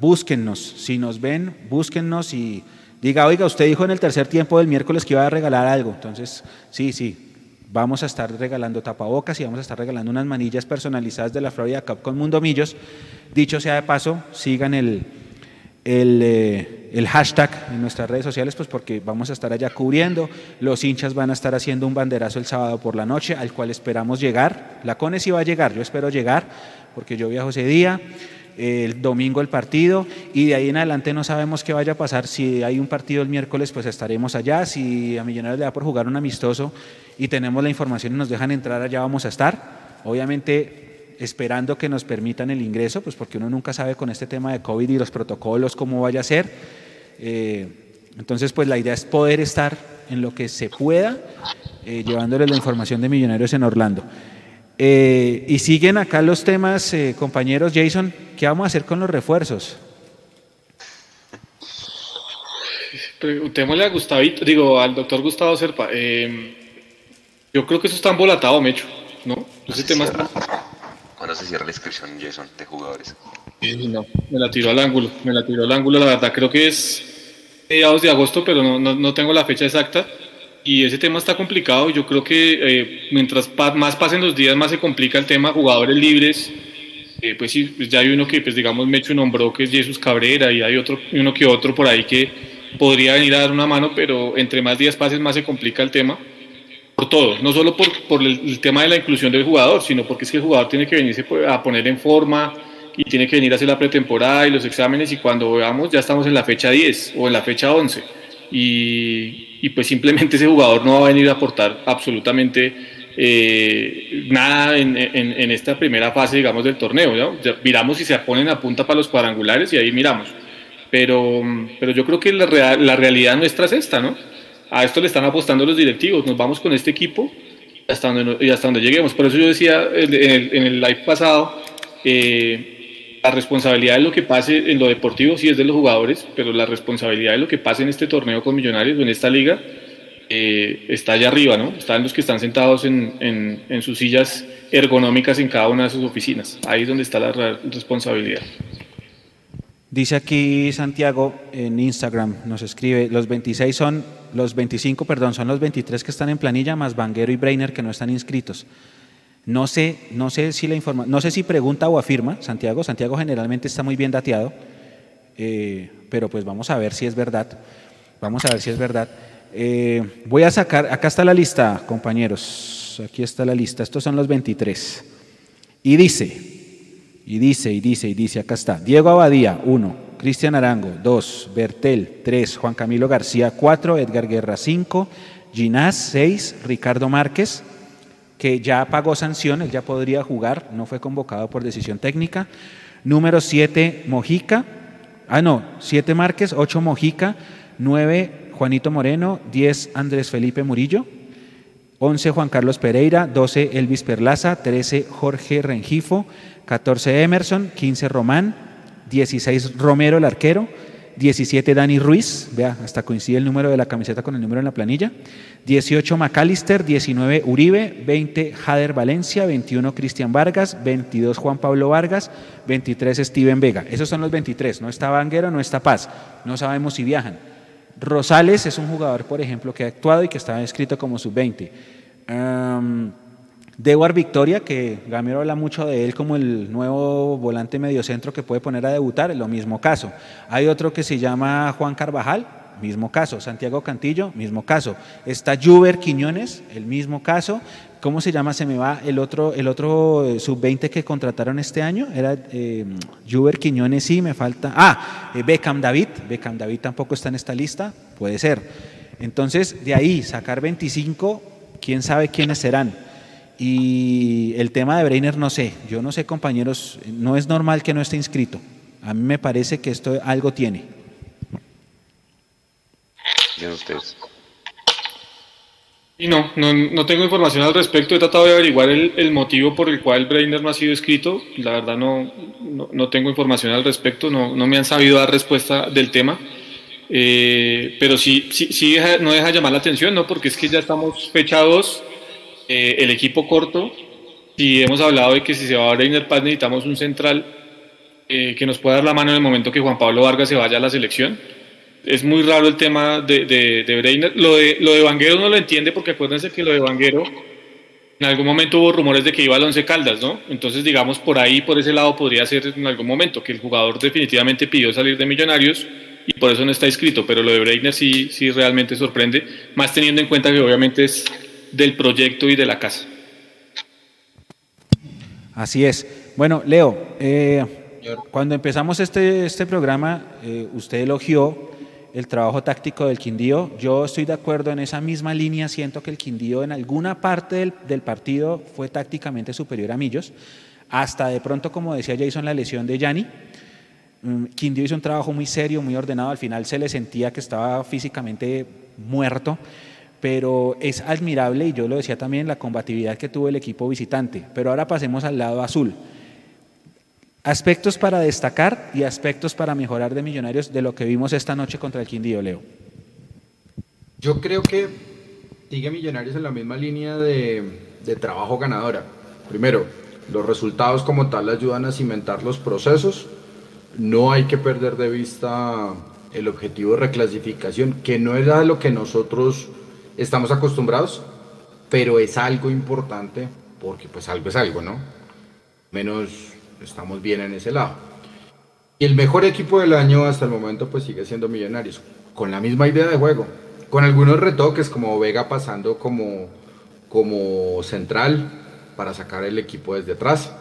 Búsquennos, si nos ven, búsquennos y diga, oiga, usted dijo en el tercer tiempo del miércoles que iba a regalar algo. Entonces, sí, sí, vamos a estar regalando tapabocas y vamos a estar regalando unas manillas personalizadas de la Florida Cup con Mundomillos. Dicho sea de paso, sigan el, el, eh, el, hashtag en nuestras redes sociales, pues porque vamos a estar allá cubriendo. Los hinchas van a estar haciendo un banderazo el sábado por la noche, al cual esperamos llegar. La CONE sí va a llegar, yo espero llegar, porque yo viajo ese día el domingo el partido y de ahí en adelante no sabemos qué vaya a pasar. Si hay un partido el miércoles, pues estaremos allá. Si a Millonarios le da por jugar un amistoso y tenemos la información y nos dejan entrar, allá vamos a estar. Obviamente esperando que nos permitan el ingreso, pues porque uno nunca sabe con este tema de COVID y los protocolos cómo vaya a ser. Eh, entonces, pues la idea es poder estar en lo que se pueda, eh, llevándoles la información de Millonarios en Orlando. Eh, y siguen acá los temas, eh, compañeros. Jason, ¿qué vamos a hacer con los refuerzos? Preguntémosle a Gustavito, digo, al doctor Gustavo Serpa. Eh, yo creo que eso está embolatado, Mecho, ¿no? Ese tema está... ¿Cuándo se cierra la inscripción, Jason, de jugadores? no, me la tiró al ángulo, me la tiró al ángulo, la verdad, creo que es mediados de agosto, pero no, no tengo la fecha exacta y ese tema está complicado. Yo creo que eh, mientras más pasen los días, más se complica el tema. Jugadores libres, eh, pues sí, pues ya hay uno que, pues digamos, Mecho nombró que es Jesús Cabrera y hay otro, uno que otro por ahí que podría venir a dar una mano, pero entre más días pasen, más se complica el tema. Por todo, no solo por, por el, tema de la inclusión del jugador, sino porque es que el jugador tiene que venirse pues, a poner en forma, y tiene que venir a hacer la pretemporada y los exámenes y cuando veamos ya estamos en la fecha 10 o en la fecha 11 y, y pues simplemente ese jugador no va a venir a aportar absolutamente eh, nada en, en, esta primera fase, digamos, del torneo. ¿no? Miramos si se ponen a punta para los cuadrangulares y ahí miramos. Pero, pero yo creo que la, la realidad nuestra es esta, ¿no? A esto le están apostando los directivos. Nos vamos con este equipo hasta donde, y hasta donde lleguemos. Por eso yo decía en el, en el live pasado, eh, la responsabilidad de lo que pase en lo deportivo sí es de los jugadores, pero la responsabilidad de lo que pase en este torneo con Millonarios o en esta liga eh, está allá arriba, ¿no? Están los que están sentados en, en, en, sus sillas ergonómicas en cada una de sus oficinas. Ahí es donde está la responsabilidad. Dice aquí Santiago en Instagram, nos escribe, los 26 son, los 25, perdón, son los 23 que están en planilla, más Vanguero y Brainer que no están inscritos. No sé, no sé si la informa, no sé si pregunta o afirma Santiago. Santiago generalmente está muy bien dateado, eh, pero pues vamos a ver si es verdad. Vamos a ver si es verdad. Eh, voy a sacar, acá está la lista, compañeros. Aquí está la lista. Estos son los 23. Y dice, y dice, y dice, y dice, acá está. Diego Abadía, 1. Cristian Arango, 2. Bertel, 3. Juan Camilo García, 4. Edgar Guerra, 5. Ginás, 6. Ricardo Márquez, que ya pagó sanción, él ya podría jugar, no fue convocado por decisión técnica. Número 7, Mojica. Ah, no, 7 Márquez, 8 Mojica, 9 Juanito Moreno, 10 Andrés Felipe Murillo, 11 Juan Carlos Pereira, 12 Elvis Perlaza, 13 Jorge Rengifo, 14 Emerson, 15 Román, 16 Romero el arquero, 17 Dani Ruiz, vea, hasta coincide el número de la camiseta con el número en la planilla, 18 McAllister, 19 Uribe, 20 Jader Valencia, 21 Cristian Vargas, 22 Juan Pablo Vargas, 23 Steven Vega. Esos son los 23, no está Vanguero, no está Paz, no sabemos si viajan. Rosales es un jugador, por ejemplo, que ha actuado y que estaba escrito como sub-20. Um, Dewar Victoria, que Gamero habla mucho de él como el nuevo volante mediocentro que puede poner a debutar, lo mismo caso. Hay otro que se llama Juan Carvajal, mismo caso. Santiago Cantillo, mismo caso. Está Juber Quiñones, el mismo caso. ¿Cómo se llama? Se me va el otro, el otro eh, sub-20 que contrataron este año. Era eh, Juber Quiñones, sí, me falta. Ah, eh, Beckham David. Beckham David tampoco está en esta lista. Puede ser. Entonces, de ahí sacar 25, quién sabe quiénes serán. Y el tema de Breiner, no sé. Yo no sé, compañeros, no es normal que no esté inscrito. A mí me parece que esto algo tiene. Bien ustedes. Y no, no, no, tengo información al respecto. He tratado de averiguar el, el, motivo por el cual Brainer no ha sido escrito. La verdad no, no, no tengo información al respecto. No, no, me han sabido dar respuesta del tema. Eh, pero sí, sí, sí deja, no deja llamar la atención, ¿no? Porque es que ya estamos fechados, eh, el equipo corto. Y hemos hablado de que si se va a Brainer Paz necesitamos un central eh, que nos pueda dar la mano en el momento que Juan Pablo Vargas se vaya a la selección es muy raro el tema de, de, Breiner. Lo de, lo Vanguero no lo entiende porque acuérdense que lo de Vanguero en algún momento hubo rumores de que iba al Once Caldas, ¿no? Entonces, digamos, por ahí, por ese lado podría ser en algún momento que el jugador definitivamente pidió salir de Millonarios y por eso no está inscrito, pero lo de Breiner sí, sí realmente sorprende, más teniendo en cuenta que obviamente es del proyecto y de la casa. Así es. Bueno, Leo, eh, cuando empezamos este, este programa, eh, usted elogió el trabajo táctico del Quindío. Yo estoy de acuerdo en esa misma línea, siento que el Quindío en alguna parte del, del, partido fue tácticamente superior a Millos, hasta de pronto, como decía Jason, la lesión de Yanni. Quindío hizo un trabajo muy serio, muy ordenado, al final se le sentía que estaba físicamente muerto, pero es admirable, y yo lo decía también, la combatividad que tuvo el equipo visitante. Pero ahora pasemos al lado azul. Aspectos para destacar y aspectos para mejorar de Millonarios de lo que vimos esta noche contra el Quindío, Leo. Yo creo que sigue Millonarios en la misma línea de, trabajo ganadora. Primero, los resultados como tal ayudan a cimentar los procesos. No hay que perder de vista el objetivo de reclasificación, que no es a lo que nosotros estamos acostumbrados, pero es algo importante porque pues algo es algo, ¿no? Menos estamos bien en ese lado. Y el mejor equipo del año hasta el momento pues sigue siendo Millonarios, con la misma idea de juego, con algunos retoques como Vega pasando como, como central para sacar el equipo desde atrás.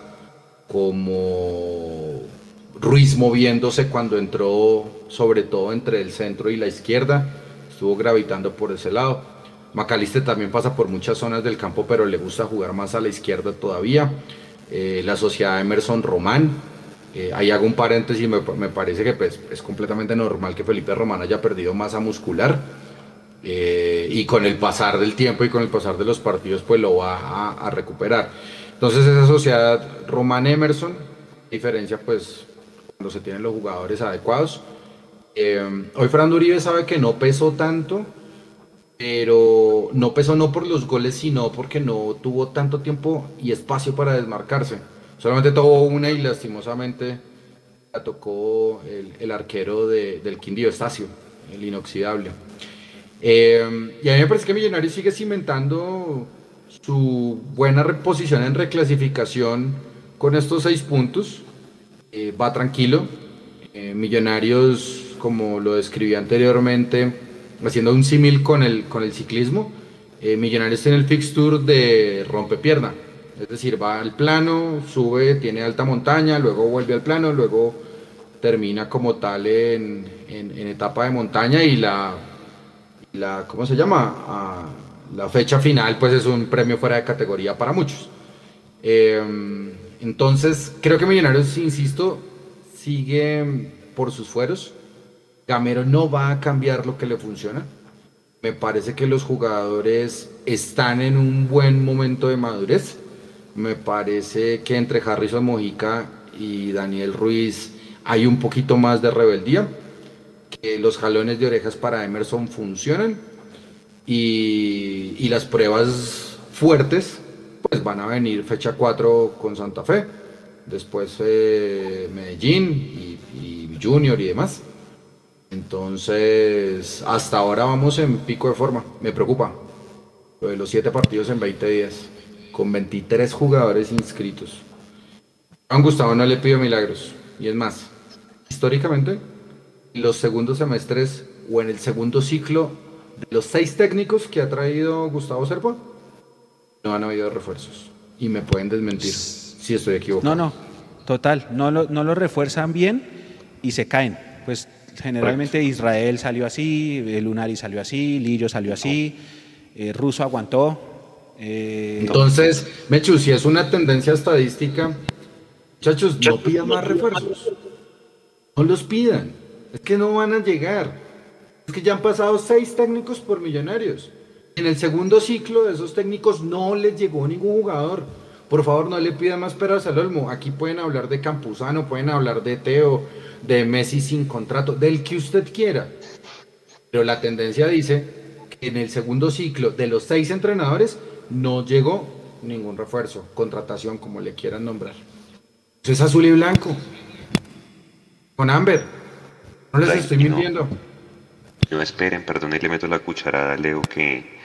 como Ruiz moviéndose cuando entró, sobre todo entre el centro y la izquierda, estuvo gravitando por ese lado. Macaliste también pasa por muchas zonas del campo, pero le gusta jugar más a la izquierda todavía. Eh, la sociedad Emerson Román, eh, ahí hago un paréntesis, me, parece que pues, es completamente normal que Felipe Román haya perdido masa muscular eh, y con el pasar del tiempo y con el pasar de los partidos pues lo va a, recuperar. Entonces esa sociedad Román Emerson, diferencia pues cuando se tienen los jugadores adecuados. Eh, hoy Fernando Uribe sabe que no pesó tanto, pero no pesó no por los goles, sino porque no tuvo tanto tiempo y espacio para desmarcarse. Solamente tuvo una y lastimosamente la tocó el, arquero de, del Quindío Estacio, el inoxidable. Eh, y a mí me parece que Millonarios sigue cimentando su buena reposición en reclasificación con estos seis puntos. Eh, va tranquilo. Eh, Millonarios, como lo describí anteriormente, haciendo un símil con el, ciclismo, eh, Millonarios tiene el fixture de rompepierna. Es decir, va al plano, sube, tiene alta montaña, luego vuelve al plano, luego termina como tal en, etapa de montaña y la, ¿cómo se llama? Ah, la fecha final pues es un premio fuera de categoría para muchos. Eh, entonces, creo que Millonarios, insisto, sigue por sus fueros. Gamero no va a cambiar lo que le funciona. Me parece que los jugadores están en un buen momento de madurez. Me parece que entre Harrison Mojica y Daniel Ruiz hay un poquito más de rebeldía. Que los jalones de orejas para Emerson funcionan. Y, las pruebas fuertes pues van a venir fecha 4 con Santa Fe, después eh, Medellín y, y, Junior y demás. Entonces, hasta ahora vamos en pico de forma, me preocupa. Lo de los 7 partidos en 20 días, con 23 jugadores inscritos. A Gustavo no le pido milagros, y es más, históricamente, los segundos semestres o en el segundo ciclo de los seis técnicos que ha traído Gustavo Serpa, no han habido refuerzos. Y me pueden desmentir si estoy equivocado. No, no, total. No lo, no lo refuerzan bien y se caen. Pues generalmente Israel salió así, Lunari salió así, Lillo salió así, eh, Russo aguantó. Eh, Entonces, Mechu, si es una tendencia estadística, muchachos, no pidan más refuerzos. No los pidan. Es que no van a llegar. Es que ya han pasado seis técnicos por millonarios. En el segundo ciclo de esos técnicos no les llegó ningún jugador. Por favor, no le pidan más peras al olmo. Aquí pueden hablar de Campuzano, pueden hablar de Teo, de Messi sin contrato, del que usted quiera. Pero la tendencia dice que en el segundo ciclo de los seis entrenadores no llegó ningún refuerzo, contratación, como le quieran nombrar. Eso es azul y blanco. Con Amber. No les estoy mintiendo. No esperen, perdón, y le meto la cucharada a Leo que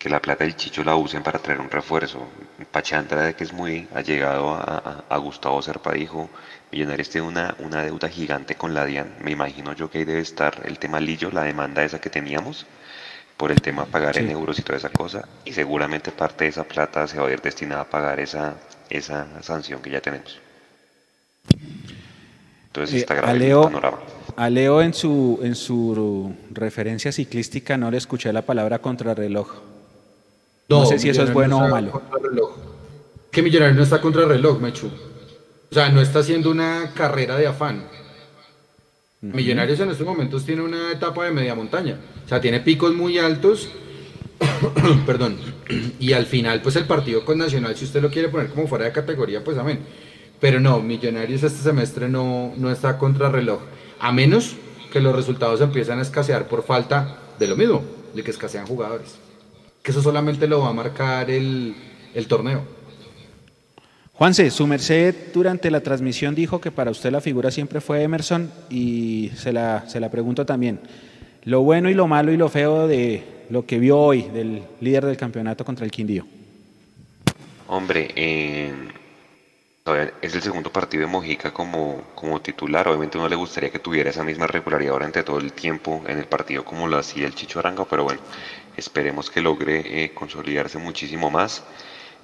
que la plata del Chicho la usen para traer un refuerzo. Pachantra, de que es muy allegado a, a, a Gustavo Serpa, dijo, Millonarios tiene una, una deuda gigante con la DIAN. Me imagino yo que ahí debe estar el tema Lillo, la demanda esa que teníamos, por el tema pagar sí. en euros y toda esa cosa. Y seguramente parte de esa plata se va a ir destinada a pagar esa, esa sanción que ya tenemos. Entonces está grave Leo, el panorama. A Leo en su, en su referencia ciclística no le escuché la palabra contrarreloj. No, no sé si eso es bueno no o malo. Que Millonario no está contra el reloj, Mechu. O sea, no está haciendo una carrera de afán. Uh -huh. Millonarios en estos momentos tiene una etapa de media montaña. O sea, tiene picos muy altos. Perdón. Y al final, pues el partido con Nacional, si usted lo quiere poner como fuera de categoría, pues amén. Pero no, Millonarios este semestre no, no está contra reloj. A menos que los resultados empiezan a escasear por falta de lo mismo, de que escasean jugadores que eso solamente lo va a marcar el, el torneo. Juanse, su merced durante la transmisión dijo que para usted la figura siempre fue Emerson y se la, se la pregunto también. Lo bueno y lo malo y lo feo de lo que vio hoy del líder del campeonato contra el Quindío. Hombre, eh, es el segundo partido de Mojica como, como titular. Obviamente uno le gustaría que tuviera esa misma regularidad durante todo el tiempo en el partido como lo hacía el Chicho Aranga, pero bueno, esperemos que logre eh, consolidarse muchísimo más.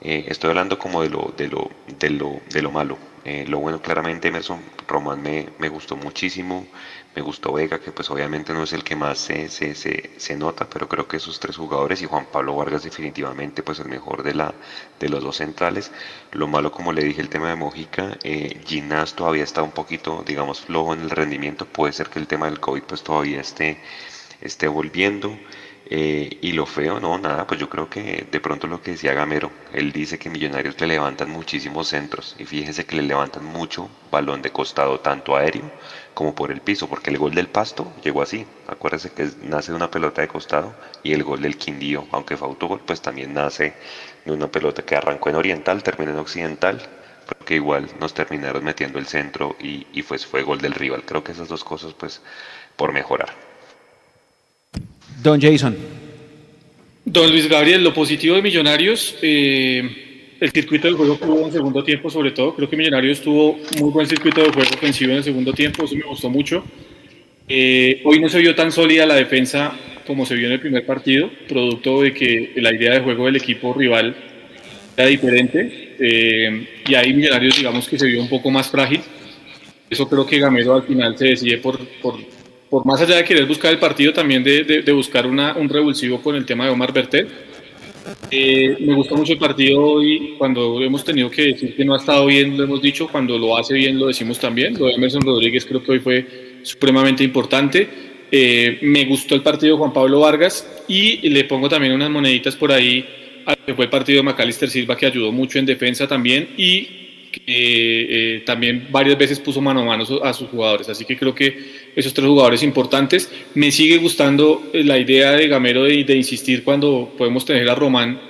Eh, estoy hablando como de lo, de lo, de lo, de lo malo. Eh, lo bueno, claramente, Emerson Román me, me, gustó muchísimo. Me gustó Vega, que pues obviamente no es el que más se, se, se, se, nota, pero creo que esos tres jugadores y Juan Pablo Vargas definitivamente pues el mejor de, la, de los dos centrales. Lo malo, como le dije, el tema de Mojica. Eh, Ginás todavía está un poquito, digamos, flojo en el rendimiento. Puede ser que el tema del COVID pues todavía esté, esté volviendo. Eh, y lo feo, no, nada, pues yo creo que de pronto lo que decía Gamero, él dice que Millonarios le levantan muchísimos centros y fíjense que le levantan mucho balón de costado, tanto aéreo como por el piso, porque el gol del Pasto llegó así, acuérdense que nace de una pelota de costado y el gol del Quindío, aunque fue autogol, pues también nace de una pelota que arrancó en oriental, terminó en occidental, pero que igual nos terminaron metiendo el centro y, y pues fue gol del rival, creo que esas dos cosas pues por mejorar. Don Jason. Don Luis Gabriel, lo positivo de Millonarios, eh, el circuito del juego que hubo en segundo tiempo, sobre todo, creo que Millonarios tuvo muy buen circuito de juego ofensivo en el segundo tiempo, eso me gustó mucho. Eh, hoy no se vio tan sólida la defensa como se vio en el primer partido, producto de que la idea de juego del equipo rival era diferente eh, y ahí Millonarios digamos que se vio un poco más frágil. Eso creo que Gamero al final se decide por, por por más allá de querer buscar el partido, también de, de, buscar una, un revulsivo con el tema de Omar Bertel. Eh, me gustó mucho el partido hoy, cuando hemos tenido que decir que no ha estado bien, lo hemos dicho, cuando lo hace bien lo decimos también. Lo de Emerson Rodríguez creo que hoy fue supremamente importante. Eh, me gustó el partido de Juan Pablo Vargas y le pongo también unas moneditas por ahí al que fue el partido de Macalister Silva que ayudó mucho en defensa también y eh, también varias veces puso mano a mano a sus jugadores. Así que creo que esos tres jugadores importantes. Me sigue gustando eh, la idea de Gamero de, insistir cuando podemos tener a Román,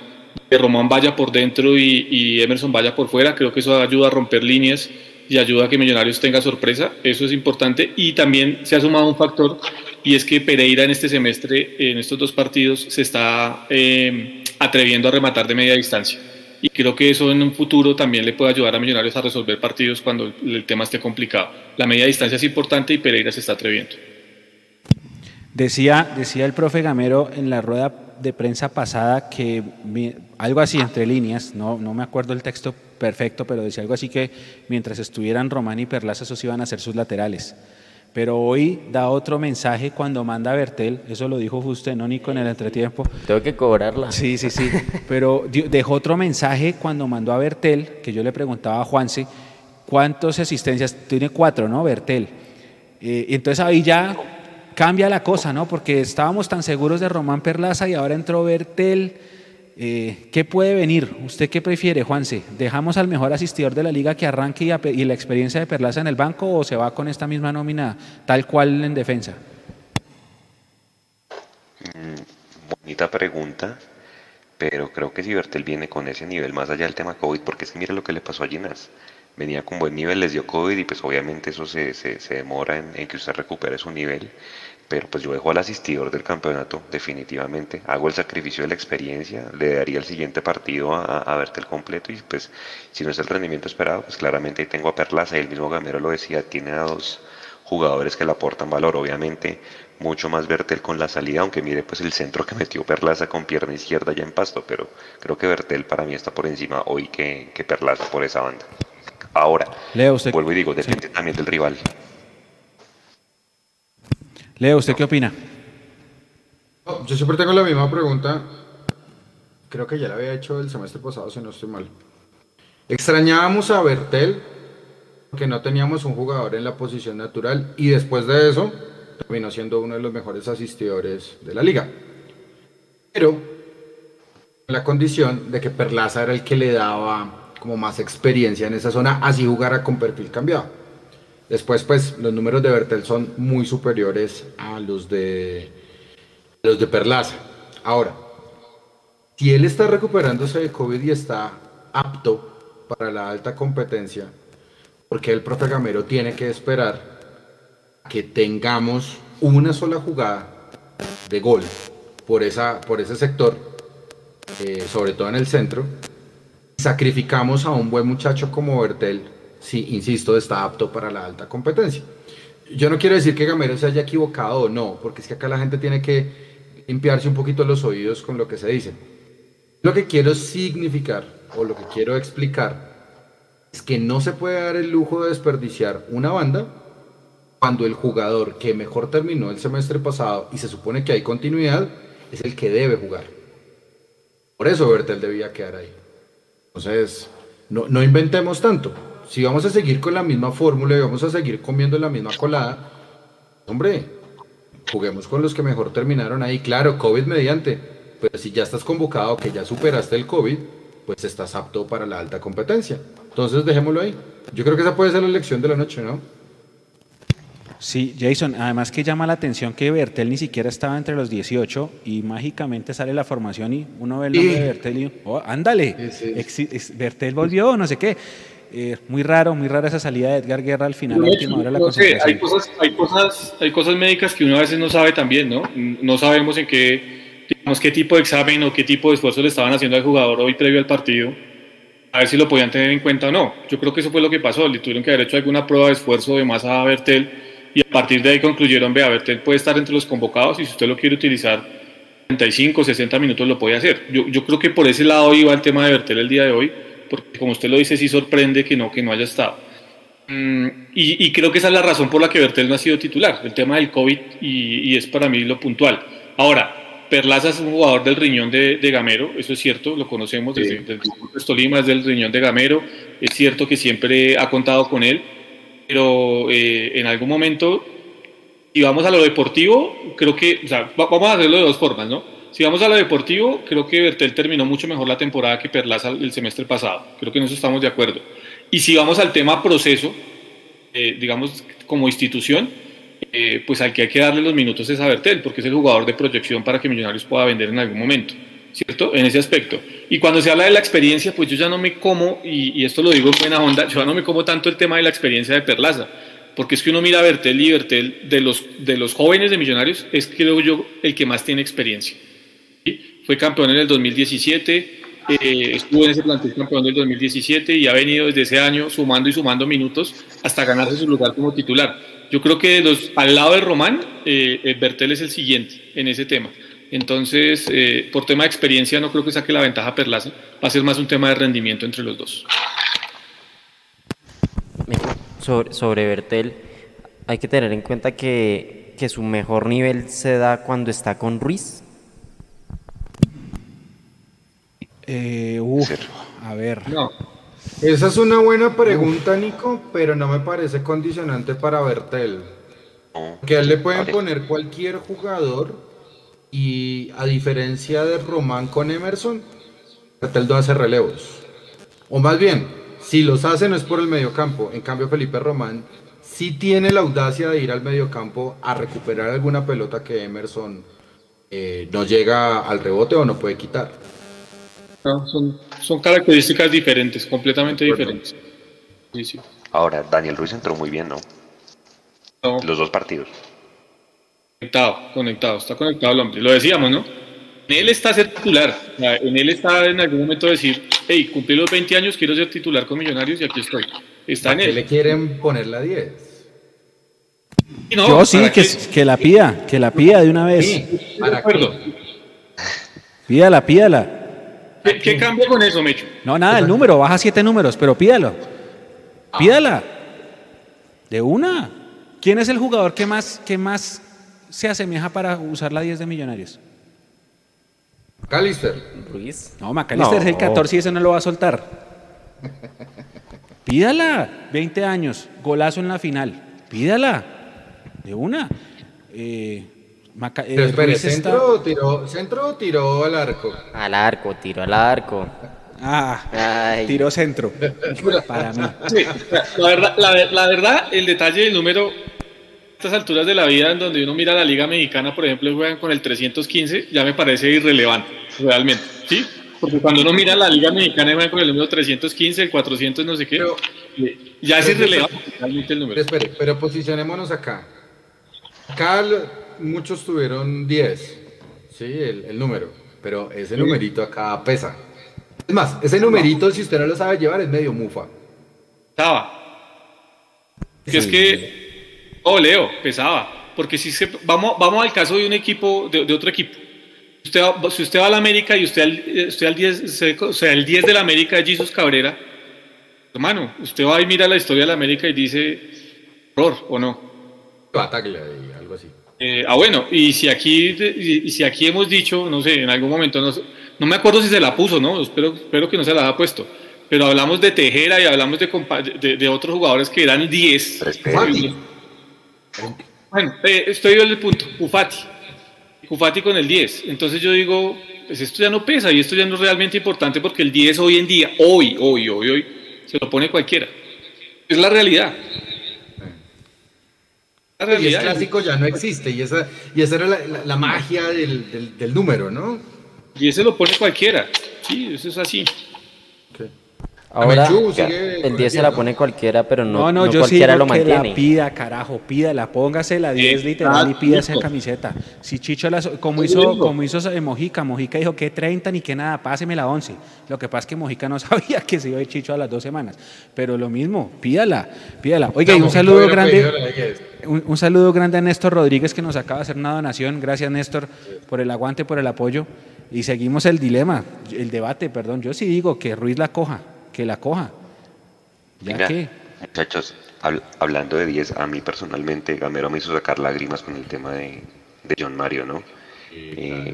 que Román vaya por dentro y, Emerson vaya por fuera. Creo que eso ayuda a romper líneas y ayuda a que Millonarios tenga sorpresa. Eso es importante. Y también se ha sumado un factor y es que Pereira en este semestre, en estos dos partidos, se está eh, atreviendo a rematar de media distancia y creo que eso en un futuro también le puede ayudar a Millonarios a resolver partidos cuando el tema esté complicado. La media distancia es importante y Pereira se está atreviendo. Decía, decía el profe Gamero en la rueda de prensa pasada que algo así entre líneas, no, no me acuerdo el texto perfecto, pero decía algo así que mientras estuvieran Román y Perlaza, esos iban a ser sus laterales. Pero hoy da otro mensaje cuando manda a Bertel, eso lo dijo usted, no Nico, en el entretiempo. Tengo que cobrarla. Sí, sí, sí. Pero dejó otro mensaje cuando mandó a Bertel, que yo le preguntaba a Juanse, ¿cuántas asistencias? Tiene cuatro, ¿no? Bertel. Eh, entonces ahí ya cambia la cosa, ¿no? Porque estábamos tan seguros de Román Perlaza y ahora entró Bertel eh, ¿Qué puede venir? ¿Usted qué prefiere, Juanse? ¿Dejamos al mejor asistidor de la liga que arranque y, la experiencia de Perlaza en el banco o se va con esta misma nómina tal cual en defensa? Mm, bonita pregunta, pero creo que si Bertel viene con ese nivel más allá del tema COVID, porque es que mira lo que le pasó a Ginas. Venía con buen nivel, les dio COVID y pues obviamente eso se, demora en, en que usted recupere su nivel pero pues yo dejo al asistidor del campeonato definitivamente, hago el sacrificio de la experiencia, le daría el siguiente partido a, a el completo y pues si no es el rendimiento esperado, pues claramente ahí tengo a Perlaza y el mismo Gamero lo decía, tiene a dos jugadores que le aportan valor, obviamente mucho más Bertel con la salida, aunque mire pues el centro que metió Perlaza con pierna izquierda ya en pasto, pero creo que Bertel para mí está por encima hoy que, que Perlaza por esa banda. Ahora, vuelvo y digo, depende también del rival. Leo, ¿usted qué opina? yo siempre tengo la misma pregunta. Creo que ya la había hecho el semestre pasado, si no estoy mal. Extrañábamos a Bertel porque no teníamos un jugador en la posición natural y después de eso terminó siendo uno de los mejores asistidores de la liga. Pero la condición de que Perlaza era el que le daba como más experiencia en esa zona, así jugara con perfil cambiado. Después, pues, los números de Bertel son muy superiores a los de, los de Perlaza. Ahora, si él está recuperándose de COVID y está apto para la alta competencia, porque el profe Gamero tiene que esperar que tengamos una sola jugada de gol por, esa, por ese sector, eh, sobre todo en el centro, sacrificamos a un buen muchacho como Bertel si, insisto, está apto para la alta competencia. Yo no quiero decir que Gamero se haya equivocado o no, porque es que acá la gente tiene que limpiarse un poquito los oídos con lo que se dice. Lo que quiero significar o lo que quiero explicar, es que no se puede dar el lujo de desperdiciar una banda cuando el jugador que mejor terminó el semestre pasado y se supone que hay continuidad es el que debe jugar. Por eso Bertel debía quedar ahí. Entonces, no, no inventemos tanto. Si vamos a seguir con la misma fórmula y vamos a seguir comiendo la misma colada, hombre, juguemos con los que mejor terminaron ahí. Claro, COVID mediante, pero si ya estás convocado, que ya superaste el COVID, pues estás apto para la alta competencia. Entonces dejémoslo ahí. Yo creo que esa puede ser la elección de la noche, ¿no? Sí, Jason, además que llama la atención que Bertel ni siquiera estaba entre los 18 y mágicamente sale la formación y uno ve el nombre de Bertel y, oh, ándale, Bertel volvió, no sé qué. Eh, muy raro, muy rara esa salida de Edgar Guerra al final, la última hora la hay, cosas, hay, cosas, hay cosas médicas que uno a veces no sabe también, ¿no? No sabemos en qué, digamos, qué tipo de examen o qué tipo de esfuerzo le estaban haciendo al jugador hoy previo al partido, a ver si lo podían tener en cuenta o no. Yo creo que eso fue lo que pasó, le tuvieron que haber hecho alguna prueba de esfuerzo de masa a Bertel y a partir de ahí concluyeron, vea, Bertel puede estar entre los convocados y si usted lo quiere utilizar 35, 60 minutos lo puede hacer. Yo, yo creo que por ese lado iba el tema de Bertel el día de hoy porque como usted lo dice, sí sorprende que no, que no haya estado. Mm, y, creo que esa es la razón por la que Bertel no ha sido titular, el tema del COVID, y, es para mí lo puntual. Ahora, Perlaza es un jugador del riñón de, Gamero, eso es cierto, lo conocemos desde, el Tolima, es del riñón de Gamero, es cierto que siempre ha contado con él, pero eh, en algún momento, si vamos a lo deportivo, creo que, o sea, vamos a hacerlo de dos formas, ¿no? Si vamos a lo deportivo, creo que Bertel terminó mucho mejor la temporada que Perlaza el semestre pasado. Creo que en eso estamos de acuerdo. Y si vamos al tema proceso, eh, digamos, como institución, eh, pues al que hay que darle los minutos es a Bertel, porque es el jugador de proyección para que Millonarios pueda vender en algún momento. ¿Cierto? En ese aspecto. Y cuando se habla de la experiencia, pues yo ya no me como, y, esto lo digo en buena onda, yo ya no me como tanto el tema de la experiencia de Perlaza porque es que uno mira a Bertel y Bertel de los, de los jóvenes de Millonarios es creo yo el que más tiene experiencia fue campeón en el 2017, eh, estuvo en ese plantel campeón del 2017 y ha venido desde ese año sumando y sumando minutos hasta ganarse su lugar como titular. Yo creo que los, al lado de Román, eh, Bertel es el siguiente en ese tema. Entonces, eh, por tema de experiencia, no creo que saque la ventaja Perlaza. Va a ser más un tema de rendimiento entre los dos. Sobre, Bertel, hay que tener en cuenta que su mejor nivel se da cuando está con Ruiz Eh, a ver. Esa es una buena pregunta, Nico, pero no me parece condicionante para Bertel. Que a él le pueden poner cualquier jugador y a diferencia de Román con Emerson, Bertel no hace relevos. O más bien, si los hace no es por el mediocampo. En cambio, Felipe Román sí tiene la audacia de ir al mediocampo a recuperar alguna pelota que Emerson eh, no llega al rebote o no puede quitar. Son, son características diferentes, completamente diferentes. Ahora, Daniel Ruiz entró muy bien, ¿no? Los dos partidos. Conectado, conectado, está conectado el hombre. Lo decíamos, ¿no? En él está ser titular. En él está en algún momento decir, hey, cumplí los 20 años, quiero ser titular con Millonarios y aquí estoy. Está en él. le quieren poner la 10? Yo sí, que, que, la pida, que la pida de una vez. Sí, para acuerdo. Pídala, pídala. ¿Qué, cambia con eso, Mecho? No, nada, el número, baja siete números, pero pídalo. Ah. Pídala. De una. ¿Quién es el jugador que más, que más se asemeja para usar la 10 de Millonarios? Macalister. Ruiz. No, Macalister es el 14 y ese no lo va a soltar. Pídala. 20 años, golazo en la final. Pídala. De una. Eh, eh, ¿centro, o tiró, ¿centro tiró al arco? Al arco, tiró al arco. Ah, tiró centro. Para mí. la, verdad, la, verdad, el detalle del número, a estas alturas de la vida, en donde uno mira la Liga Mexicana, por ejemplo, juegan con el 315, ya me parece irrelevante, realmente. ¿Sí? Porque cuando uno mira la Liga Mexicana y juegan con el número 315, el 400, no sé qué, ya es irrelevante realmente el número. Espere, pero posicionémonos acá. Acá muchos tuvieron 10, ¿sí? El, número, pero ese numerito acá pesa. Es más, ese numerito, si usted no lo sabe llevar, es medio mufa. Pesaba. Que es que, oh, Leo, pesaba. Porque si se, vamos, vamos al caso de un equipo, de, otro equipo. Usted si usted va a la América y usted al, usted al 10, o sea, el 10 de la América es Jesus Cabrera, hermano, usted va y mira la historia de la América y dice, error o no. Bataglia. Eh, ah, bueno, y si aquí y si aquí hemos dicho, no sé, en algún momento, no, no me acuerdo si se la puso, ¿no? Espero, espero que no se la haya puesto. Pero hablamos de Tejera y hablamos de, de, de otros jugadores que eran 10. Bueno, eh, estoy en el punto. Ufati. Ufati con el 10. Entonces yo digo, pues esto ya no pesa y esto ya no es realmente importante porque el 10 hoy en día, hoy, hoy, hoy, hoy, se lo pone cualquiera. Es la realidad. Y el clásico ya no existe y esa, y esa era la, la, magia del, del, del número, ¿no? Y ese lo pone cualquiera. Sí, eso es así. Ahora, el 10 se la pone cualquiera, pero no, no, no, no yo cualquiera sí lo que mantiene. la pida, carajo, pídala, póngase la 10 literal y pídase esa camiseta. Si Chicho, la, como hizo, como hizo Mojica, Mojica dijo que 30 ni que nada, páseme la 11. Lo que pasa es que Mojica no sabía que se iba a ir Chicho a las dos semanas. Pero lo mismo, pídala, pídala. Oiga, y un saludo grande. Un, un, saludo grande a Néstor Rodríguez que nos acaba de hacer una donación. Gracias, Néstor, por el aguante, por el apoyo. Y seguimos el dilema, el debate, perdón. Yo sí digo que Ruiz la coja, que la coja. ¿Ya Mira, muchachos, hab- hablando de 10, a mí personalmente Gamero me hizo sacar lágrimas con el tema de, de John Mario, ¿no? Eh,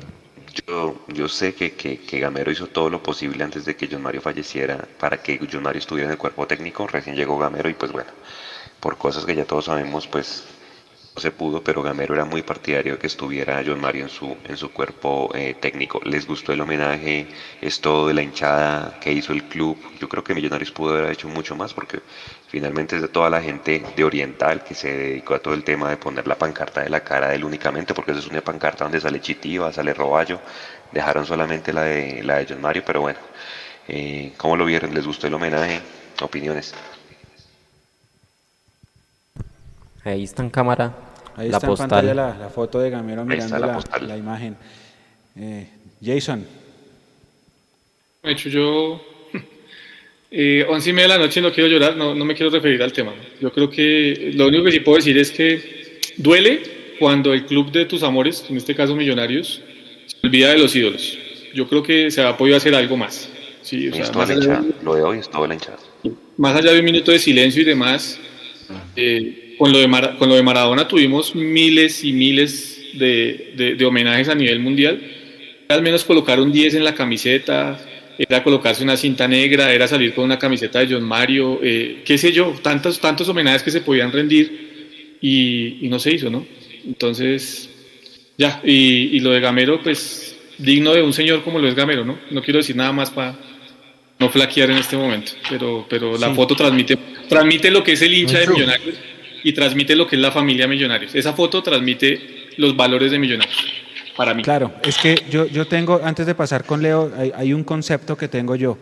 yo, yo sé que, que, que Gamero hizo todo lo posible antes de que John Mario falleciera para que John Mario estuviera en el cuerpo técnico, recién llegó Gamero y pues bueno, por cosas que ya todos sabemos, pues no se pudo, pero Gamero era muy partidario de que estuviera John Mario en su, en su cuerpo eh, técnico. Les gustó el homenaje, es todo de la hinchada que hizo el club. Yo creo que Millonarios pudo haber hecho mucho más porque finalmente es de toda la gente de Oriental que se dedicó a todo el tema de poner la pancarta de la cara de él únicamente, porque eso es una pancarta donde sale Chitiva, sale Roballo. Dejaron solamente la de, la de John Mario, pero bueno, eh, ¿cómo lo vieron? ¿Les gustó el homenaje? Opiniones. Ahí está en cámara Ahí la está en postal. pantalla la, la foto de Gamero Ahí mirando la la, la imagen. Eh, Jason, De hecho, yo, eh, once y media de la noche no quiero llorar, no, no me quiero referir al tema. Yo creo que lo único que sí puedo decir es que duele cuando el club de tus amores, en este caso Millonarios, se olvida de los ídolos. Yo creo que se ha podido hacer algo más. Sí, o sea, más, la allá. Lo de hoy es toda la hinchada. más allá de un minuto de silencio y demás, eh, con, lo de Mara- con lo de Maradona tuvimos miles y miles de, de- de homenajes a nivel mundial. Al menos colocar un 10 en la camiseta, era colocarse una cinta negra, era salir con una camiseta de John Mario, eh, qué sé yo, tantos, tantos homenajes que se podían rendir y, y no se hizo, ¿no? Entonces, ya, y, y lo de Gamero, pues digno de un señor como lo es Gamero, ¿no? No quiero decir nada más para no flaquear en este momento, pero, pero la Sí. foto transmite, transmite lo que es el hincha de. Millonarios y transmite lo que es la familia Millonarios. Esa foto transmite los valores de Millonarios, para mí. Claro, es que yo, yo tengo, antes de pasar con Leo, hay, hay un concepto que tengo yo.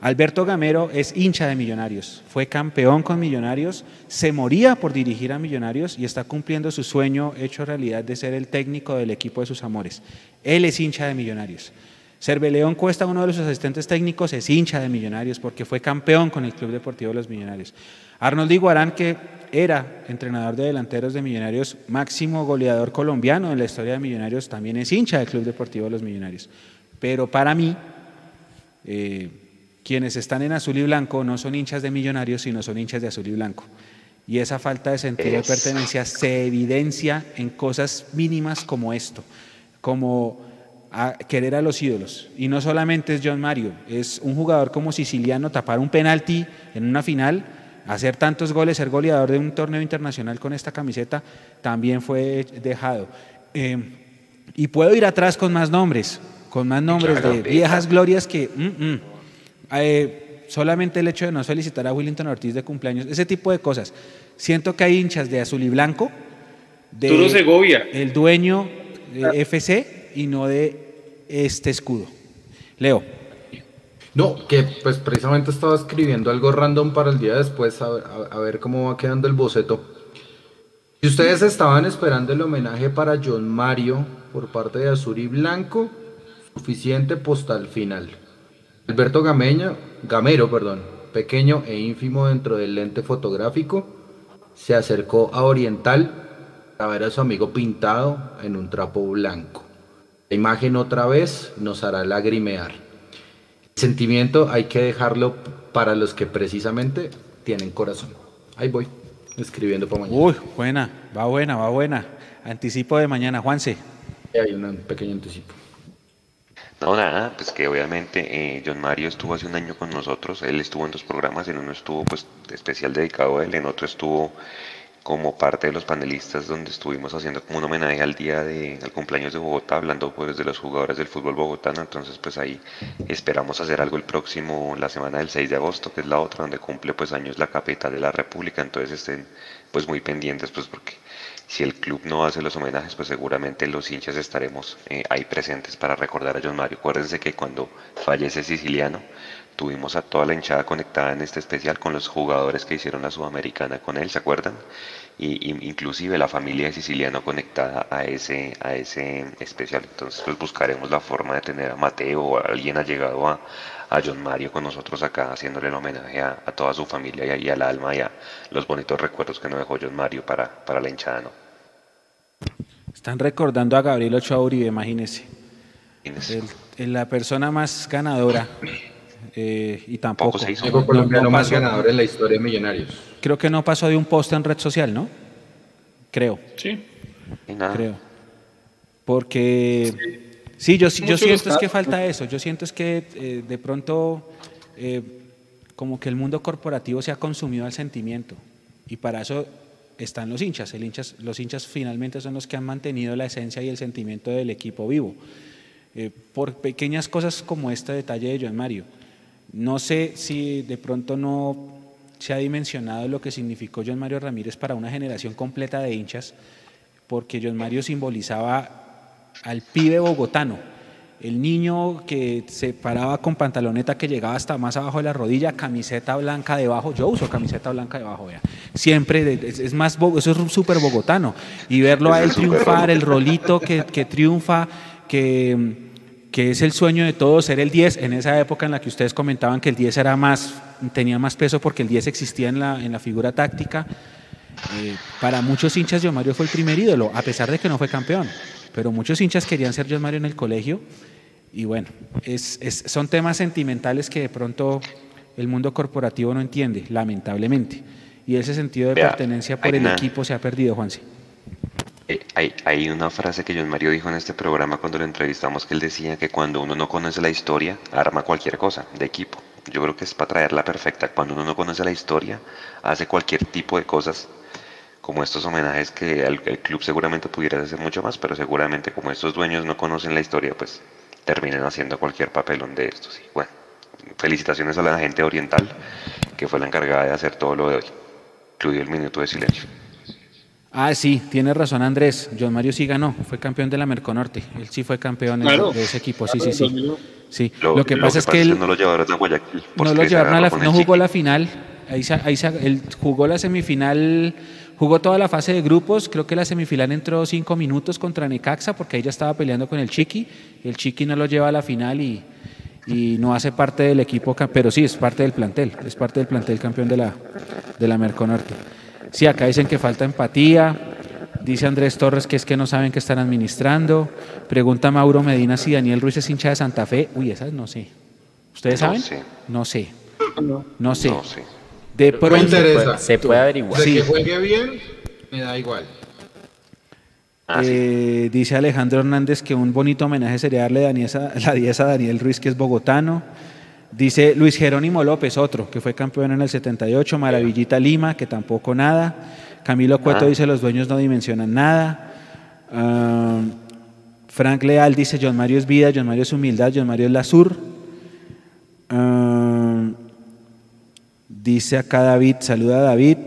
Alberto Gamero es hincha de Millonarios, fue campeón con Millonarios, se moría por dirigir a Millonarios y está cumpliendo su sueño hecho realidad de ser el técnico del equipo de sus amores. Él es hincha de Millonarios. Cerveleón Cuesta, uno de los asistentes técnicos, es hincha de Millonarios porque fue campeón con el Club Deportivo de los Millonarios. Arnold Iguarán, que era entrenador de delanteros de Millonarios, máximo goleador colombiano en la historia de Millonarios, también es hincha del Club Deportivo de los Millonarios. Pero para mí, eh, quienes están en azul y blanco no son hinchas de Millonarios, sino son hinchas de azul y blanco. Y esa falta de sentido de pertenencia se evidencia en cosas mínimas como esto, como a querer a los ídolos. Y no solamente es John Mario, es un jugador como siciliano tapar un penalti en una final, hacer tantos goles, ser goleador de un torneo internacional con esta camiseta, también fue dejado. Eh, y puedo ir atrás con más nombres, con más nombres Claro, de viejas glorias que mm, mm, eh, solamente el hecho de no felicitar a Willington Ortiz de cumpleaños, ese tipo de cosas. Siento que hay hinchas de azul y blanco, de Arturo Segovia. el dueño de FC y no de este escudo. Leo. No, que pues precisamente estaba escribiendo algo random para el día después, a, ver cómo va quedando el boceto. Si ustedes estaban esperando el homenaje para John Mario por parte de Azul y Blanco, suficiente postal final. Alberto Gameña, Gamero, perdón, pequeño e ínfimo dentro del lente fotográfico, se acercó a Oriental a ver a su amigo pintado en un trapo blanco. La imagen otra vez nos hará lagrimear. El sentimiento hay que dejarlo para los que precisamente tienen corazón. Ahí voy, escribiendo para mañana. Uy, buena, va buena, va buena. Anticipo de mañana, Juanse. Hay un pequeño anticipo. No, nada, pues que obviamente eh, John Mario estuvo hace un año con nosotros, él estuvo en dos programas, en uno estuvo pues especial dedicado a él, en otro estuvo como parte de los panelistas donde estuvimos haciendo un homenaje al día de al cumpleaños de Bogotá, hablando pues de los jugadores del fútbol bogotano, entonces pues ahí esperamos hacer algo el próximo, la semana del 6 de agosto, que es la otra, donde cumple pues años la capital de la República, entonces estén pues muy pendientes pues porque si el club no hace los homenajes, pues seguramente los hinchas estaremos eh, ahí presentes para recordar a John Mario. Acuérdense que cuando fallece Siciliano, tuvimos a toda la hinchada conectada en este especial con los jugadores que hicieron la Sudamericana con él, ¿se acuerdan? Y, inclusive la familia de Siciliano conectada a ese, a ese especial. Entonces pues buscaremos la forma de tener a Mateo o a alguien ha llegado a, a John Mario con nosotros acá haciéndole el homenaje a, toda su familia y, al alma y a los bonitos recuerdos que nos dejó John Mario para, para la hinchada. ¿no? Están recordando a Gabriel Ochoa Uribe, imagínese. la persona más ganadora eh, y tampoco. Se hizo colombiano más ganador en la historia de Millonarios. Creo que no pasó de un post en red social, ¿no? Creo. Sí. Creo. Porque sí, yo, yo siento es que falta eso. Yo siento es que eh, de pronto eh, como que el mundo corporativo se ha consumido al sentimiento y para eso están los hinchas. El hinchas. Los hinchas finalmente son los que han mantenido la esencia y el sentimiento del equipo vivo. por pequeñas cosas como este detalle de Joan Mario. No sé si de pronto no se ha dimensionado lo que significó John Mario Ramírez para una generación completa de hinchas, porque John Mario simbolizaba al pibe bogotano, el niño que se paraba con pantaloneta que llegaba hasta más abajo de la rodilla, camiseta blanca debajo, yo uso camiseta blanca debajo, vea. siempre, es, más, eso es súper bogotano, y verlo a él triunfar, el rolito que, que triunfa, que que es el sueño de todos ser el 10, en esa época en la que ustedes comentaban que el 10 era más, tenía más peso porque el 10 existía en la, en la figura táctica. Eh, para muchos hinchas, John Mario fue el primer ídolo, a pesar de que no fue campeón. Pero muchos hinchas querían ser John Mario en el colegio. Y bueno, es, son temas sentimentales que de pronto el mundo corporativo no entiende, lamentablemente. Y ese sentido de pertenencia por el equipo se ha perdido, Juanse. Eh, hay, una frase que John Mario dijo en este programa cuando lo entrevistamos que él decía que cuando uno no conoce la historia, arma cualquier cosa de equipo. Yo creo que es para traerla perfecta. Cuando uno no conoce la historia, hace cualquier tipo de cosas como estos homenajes que el, club seguramente pudiera hacer mucho más, pero seguramente como estos dueños no conocen la historia, pues terminan haciendo cualquier papelón de estos. Y bueno, felicitaciones a la gente oriental que fue la encargada de hacer todo lo de hoy, incluido el minuto de silencio. Ah, sí, tiene razón Andrés. John Mario sí ganó, fue campeón de la Merconorte. Él sí fue campeón de ese equipo, sí, sí, sí. sí. Lo, que pasa es que él no lo llevaron a Guayaquil. No lo llevaron a la no jugó la final. Ahí, ahí él jugó la semifinal, jugó toda la fase de grupos. Creo que la semifinal entró cinco minutos contra Necaxa porque ahí ya estaba peleando con el Chiqui. El Chiqui no lo lleva a la final y, y no hace parte del equipo, pero sí es parte del plantel, es parte del plantel campeón de la, de la Merconorte. Sí, acá dicen que falta empatía. Dice Andrés Torres que es que no saben qué están administrando. Pregunta Mauro Medina si Daniel Ruiz es hincha de Santa Fe. Uy, esas no sé. ¿Ustedes saben? No sé. No sé. De pronto. Se puede averiguar. Si que juegue bien, me da igual. Ah, eh, dice Alejandro Hernández que un bonito homenaje sería darle la 10 a Daniel Ruiz, que es bogotano. Dice Luis Jerónimo López, otro, que fue campeón en el 78, Maravillita Lima, que tampoco nada. Camilo Cueto ah. dice los dueños no dimensionan nada. Ah, Frank Leal dice John Mario es vida, John Mario es humildad, John Mario es la sur. Ah, dice acá David, saluda a David.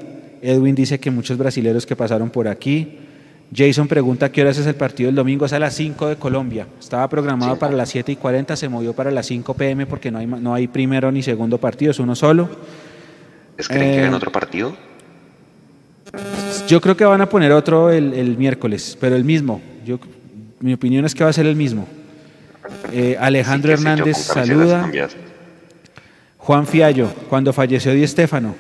Edwin dice que muchos brasileños que pasaron por aquí. Jason pregunta qué horas es el partido del domingo, es a las 5 de Colombia. Estaba programado para las 7 y 40, se movió para las 5 pm porque no hay, no hay primero ni segundo partido, es uno solo. ¿Es creen que hay eh, otro partido? Yo creo que van a poner otro el, miércoles, pero el mismo. Yo, mi opinión es que va a ser el mismo. Eh, Alejandro Hernández saluda. Juan Fiallo, cuando falleció Di Estefano.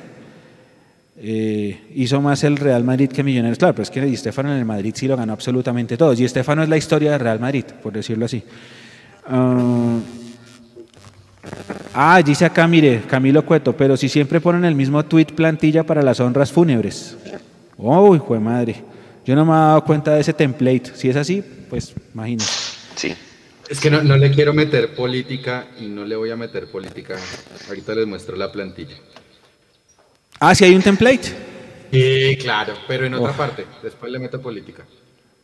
Eh, hizo más el Real Madrid que Millonarios. Claro, pero es que Di Stefano en el Madrid sí lo ganó absolutamente todo. Di Stefano es la historia del Real Madrid, por decirlo así. Ah, ah, dice acá, mire, Camilo Cueto, pero si siempre ponen el mismo tweet plantilla para las honras fúnebres. Uy, hijo de madre. Yo no me he dado cuenta de ese template. Si es así, pues imagínese. Sí. Es que no, no le quiero meter política y no le voy a meter política. Ahorita les muestro la plantilla. Ah, sí hay un template. Sí, claro, pero en otra Oh. parte. Después le meto política.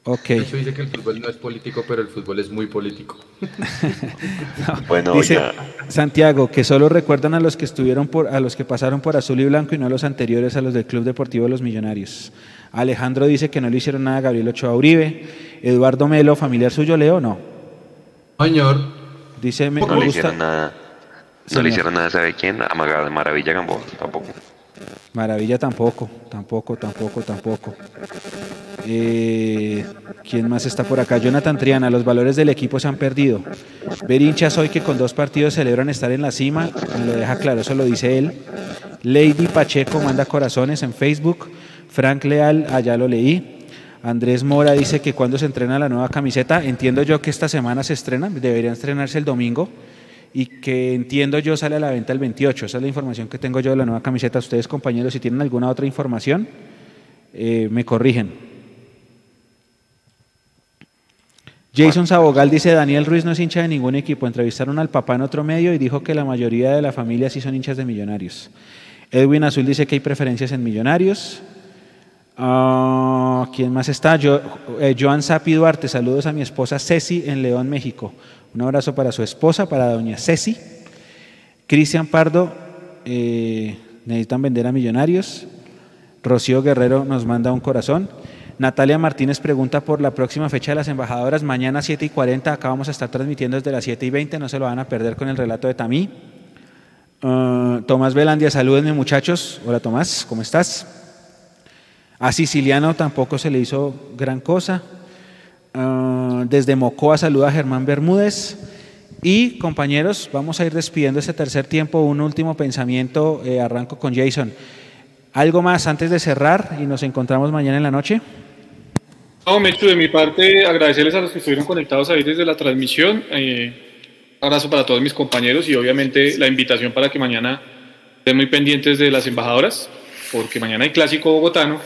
Ok. De hecho dice que el fútbol no es político, pero el fútbol es muy político. Bueno, Dice ya. Santiago que solo recuerdan a los que estuvieron por, a los que pasaron por azul y blanco y no a los anteriores a los del Club Deportivo Los Millonarios. Alejandro dice que no le hicieron nada a Gabriel Ochoa Uribe. Eduardo Melo, familiar suyo, Leo, no. Señor, Dice, me, No me le gusta. hicieron nada. No Señor. le hicieron nada, ¿sabe quién? A Maga- Maravilla Gamboa, tampoco. Maravilla tampoco, tampoco, tampoco, tampoco. Eh, ¿Quién más está por acá? Jonathan Triana, los valores del equipo se han perdido. Ver hinchas hoy que con dos partidos celebran estar en la cima, lo deja claro, eso lo dice él. Lady Pacheco manda corazones en Facebook. Frank Leal, allá lo leí. Andrés Mora dice que cuando se entrena la nueva camiseta, entiendo yo que esta semana se estrena, debería estrenarse el domingo y que entiendo yo sale a la venta el 28. Esa es la información que tengo yo de la nueva camiseta. Ustedes, compañeros, si tienen alguna otra información, eh, me corrigen. Jason Sabogal dice, Daniel Ruiz no es hincha de ningún equipo. Entrevistaron al papá en otro medio y dijo que la mayoría de la familia sí son hinchas de millonarios. Edwin Azul dice que hay preferencias en millonarios. Ah, ¿Quién más está? Yo, eh, Joan Sapi Duarte, saludos a mi esposa Ceci en León, México. Un abrazo para su esposa, para doña Ceci. Cristian Pardo, eh, necesitan vender a millonarios. Rocío Guerrero nos manda un corazón. Natalia Martínez pregunta por la próxima fecha de las embajadoras. Mañana 7 y 40, acá vamos a estar transmitiendo desde las 7 y 20, no se lo van a perder con el relato de Tamí. Ah, Tomás Velandia, salúdenme muchachos. Hola Tomás, ¿cómo estás? A Siciliano tampoco se le hizo gran cosa. Ah, desde Mocoa saluda Germán Bermúdez. Y compañeros, vamos a ir despidiendo este tercer tiempo. Un último pensamiento, eh, arranco con Jason. ¿Algo más antes de cerrar y nos encontramos mañana en la noche? No, Mechu, de mi parte, agradecerles a los que estuvieron conectados ahí desde la transmisión. Eh, abrazo para todos mis compañeros y obviamente la invitación para que mañana estén muy pendientes de las embajadoras, porque mañana hay clásico bogotano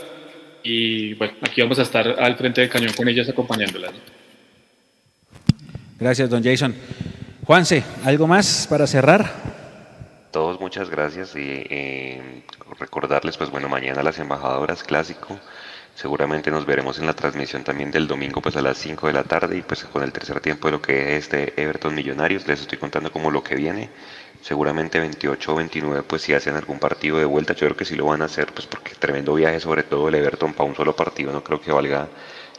y bueno, aquí vamos a estar al frente del cañón con ellas acompañándolas. ¿no? Gracias, don Jason. Juanse, ¿algo más para cerrar? Todos muchas gracias y eh, recordarles, pues bueno, mañana las embajadoras clásico. Seguramente nos veremos en la transmisión también del domingo pues a las 5 de la tarde y pues con el tercer tiempo de lo que es este Everton Millonarios. Les estoy contando como lo que viene. Seguramente 28 o 29 pues si hacen algún partido de vuelta, yo creo que sí lo van a hacer pues porque tremendo viaje sobre todo el Everton para un solo partido no creo que valga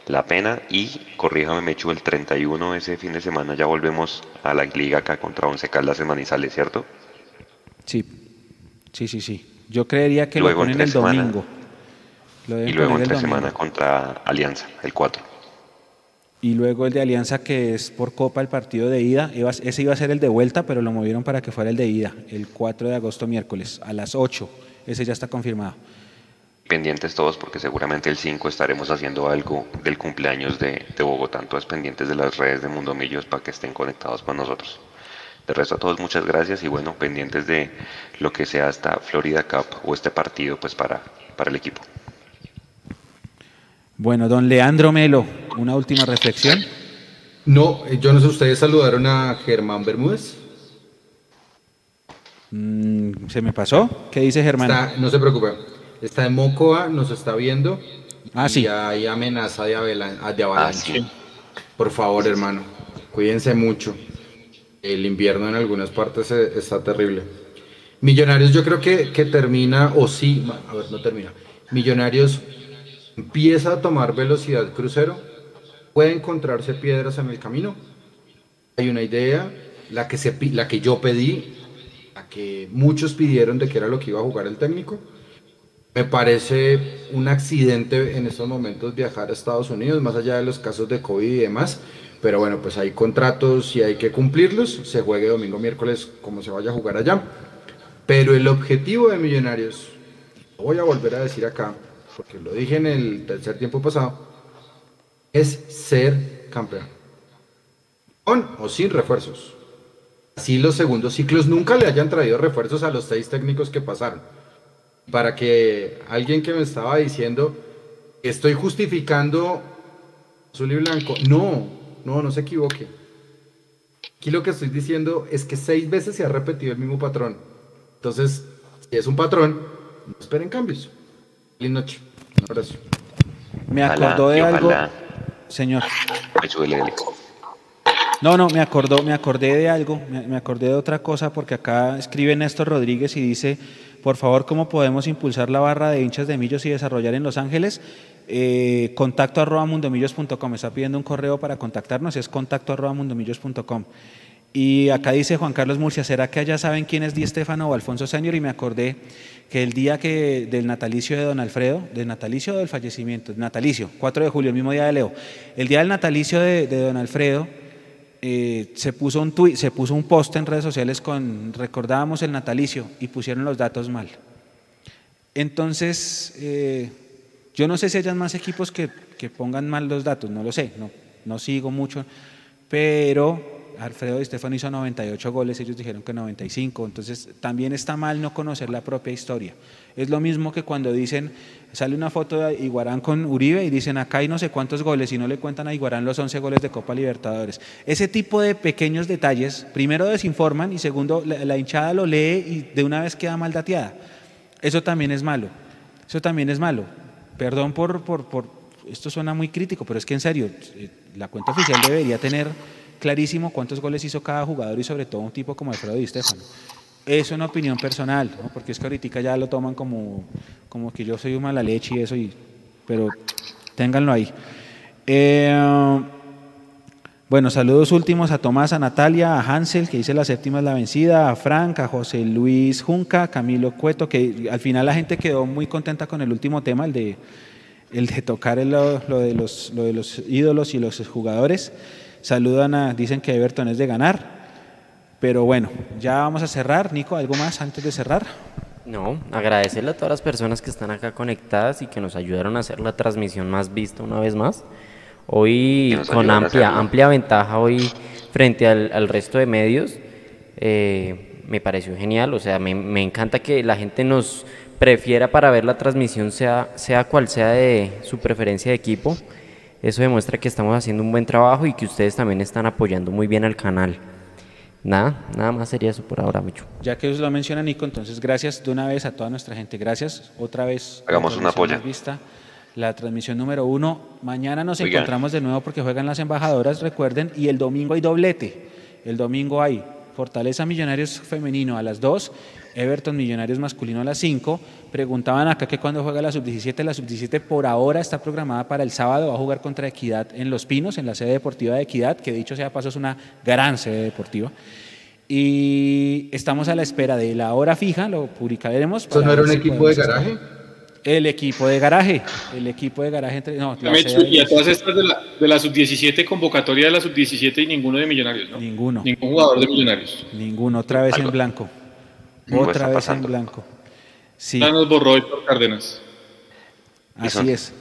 la pena y corríjame Mechu el 31 ese fin de semana ya volvemos a la liga acá contra Once Caldas en Manizales, ¿cierto? Sí, sí, sí, sí. Yo creería que Luego lo ponen el semana. domingo. Lo Y luego entre semana contra Alianza, el 4. Y luego el de Alianza, que es por Copa, el partido de ida. Ese iba a ser el de vuelta, pero lo movieron para que fuera el de ida, el 4 de agosto, miércoles, a las 8. Ese ya está confirmado. Pendientes todos porque seguramente el 5 estaremos haciendo algo del cumpleaños de, Bogotá. Entonces pendientes de las redes de Mundo Millos para que estén conectados con nosotros. De resto a todos muchas gracias y bueno, pendientes de lo que sea esta Florida Cup o este partido pues para, para el equipo. Bueno, don Leandro Melo, una última reflexión. no, eh, yo no sé, ¿ustedes saludaron a Germán Bermúdez? Mm, ¿Se me pasó? ¿Qué dice Germán? Está- no se preocupe. Está en Mocoa, nos está viendo. Ah, y sí. hay amenaza de, Ah, avalancha. sí. Por favor, hermano, cuídense mucho. El invierno en algunas partes eh, está terrible. Millonarios yo creo que, que termina, o sí, a ver, no termina. Millonarios empieza a tomar velocidad crucero. Puede encontrarse piedras en el camino. Hay una idea, la que, se, la que yo pedí, la que muchos pidieron de que era lo que iba a jugar el técnico. Me parece un accidente en estos momentos viajar a Estados Unidos, más allá de los casos de COVID y demás. Pero bueno, pues hay contratos y hay que cumplirlos. Se juegue domingo, miércoles, como se vaya a jugar allá. Pero el objetivo de Millonarios, voy a volver a decir acá, porque lo dije en el tercer tiempo pasado, es ser campeón. Con o sin refuerzos. Así los segundos ciclos nunca le hayan traído refuerzos a los seis técnicos que pasaron. Para que alguien que me estaba diciendo, estoy justificando azul y blanco. No, no, no se equivoque. Aquí lo que estoy diciendo es que seis veces se ha repetido el mismo patrón. Entonces, si es un patrón, no esperen cambios. Feliz noche. Un abrazo. Me acordó de algo. Señor. No, no, me acordó, me acordé de algo, me, me, acordé de otra cosa porque acá escribe Néstor Rodríguez y dice, por favor, ¿cómo podemos impulsar la barra de hinchas de millos y desarrollar en Los Ángeles? Eh, contacto arroba mundomillos.com, está pidiendo un correo para contactarnos, es contacto arroba mundomillos.com. Y acá dice Juan Carlos Murcia, ¿será que allá saben quién es Di Stefano o Alfonso Senior? Y me acordé que el día que del natalicio de don Alfredo, del natalicio del fallecimiento, natalicio, 4 de julio, el mismo día de Leo, el día del natalicio de, de don Alfredo, eh, se puso un tweet, se puso un post en redes sociales con recordábamos el natalicio y pusieron los datos mal. Entonces, eh, yo no sé si hayan más equipos que, que, pongan mal los datos, no lo sé, no, no sigo mucho, pero Alfredo Di Stefano hizo 98 goles, ellos dijeron que 95, entonces también está mal no conocer la propia historia. Es lo mismo que cuando dicen, sale una foto de Iguarán con Uribe y dicen acá hay no sé cuántos goles y no le cuentan a Iguarán los 11 goles de Copa Libertadores. Ese tipo de pequeños detalles, primero desinforman y segundo, la, la hinchada lo lee y de una vez queda mal dateada. Eso también es malo, eso también es malo. Perdón por, por, por, esto suena muy crítico, pero es que en serio, eh, la cuenta oficial debería tener clarísimo cuántos goles hizo cada jugador y sobre todo un tipo como Alfredo Di Stefano. Es una opinión personal, porque es que ahorita ya lo toman como, como que yo soy un mala leche y eso, y, pero ténganlo ahí. Eh, bueno, saludos últimos a Tomás, a Natalia, a Hansel, que dice la séptima es la vencida, a Frank, a José Luis Junca, Camilo Cueto, que al final la gente quedó muy contenta con el último tema, el de, el de tocar el, lo, de los, lo de los ídolos y los jugadores. Saludan a, dicen que Everton es de ganar. Pero bueno, ya vamos a cerrar. Nico, ¿algo más antes de cerrar? No, agradecerle a todas las personas que están acá conectadas y que nos ayudaron a hacer la transmisión más vista una vez más. Hoy con amplia, amplia ventaja hoy frente al, al resto de medios. Eh, me pareció genial, o sea, me, me, encanta que la gente nos prefiera para ver la transmisión, sea, sea cual sea de su preferencia de equipo. Eso demuestra que estamos haciendo un buen trabajo y que ustedes también están apoyando muy bien al canal. Nada, nada más sería eso por ahora, Micho. Ya que os lo menciona Nico, entonces gracias de una vez a toda nuestra gente. Gracias otra vez. Hagamos una polla. Vista, la transmisión número uno. Mañana nos Oigan. encontramos de nuevo porque juegan las embajadoras, recuerden, y el domingo hay doblete. El domingo hay Fortaleza Millonarios Femenino a las 2, Everton Millonarios Masculino a las 5. Preguntaban acá que cuando juega la sub-17, la sub-17 por ahora está programada para el sábado, va a jugar contra Equidad en Los Pinos, en la sede deportiva de Equidad, que dicho sea paso es una gran sede deportiva. Y estamos a la espera de la hora fija, lo publicaremos. ¿Eso no era un equipo de garaje? El equipo de garaje, el equipo de garaje entre... No, y a todas estas de la, de la sub-17, convocatoria de la sub-17 y ninguno de Millonarios, ¿no? Ninguno. Ningún jugador de Millonarios. Ninguno, otra vez en blanco. Otra vez pasando. en blanco. Sí. Ya nos borró por Cárdenas. Así es.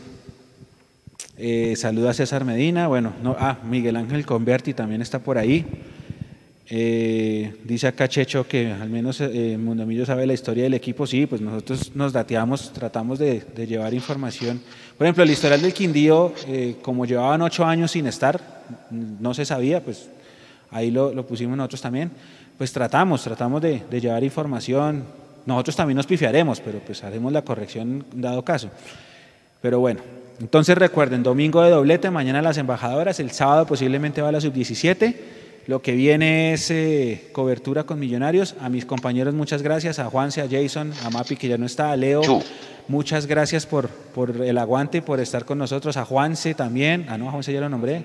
Eh, saluda a César Medina. Bueno, no, ah, Miguel Ángel Converti también está por ahí. Eh, dice acá Checho que al menos eh, Mundomillo sabe la historia del equipo. Sí, pues nosotros nos dateamos, tratamos de, de llevar información. Por ejemplo, el historial del Quindío, eh, como llevaban ocho años sin estar, no se sabía, pues ahí lo, lo pusimos nosotros también. Pues tratamos, tratamos de, de, llevar información. Nosotros también nos pifiaremos, pero pues haremos la corrección dado caso. Pero bueno, entonces recuerden, domingo de doblete, mañana las embajadoras, el sábado posiblemente va a la sub-17. Lo que viene es eh, cobertura con millonarios. A mis compañeros, muchas gracias. A Juanse, a Jason, a Mapi, que ya no está, a Leo. Muchas gracias por, por el aguante, por estar con nosotros. A Juanse también. Ah, no, a Juanse ya lo nombré.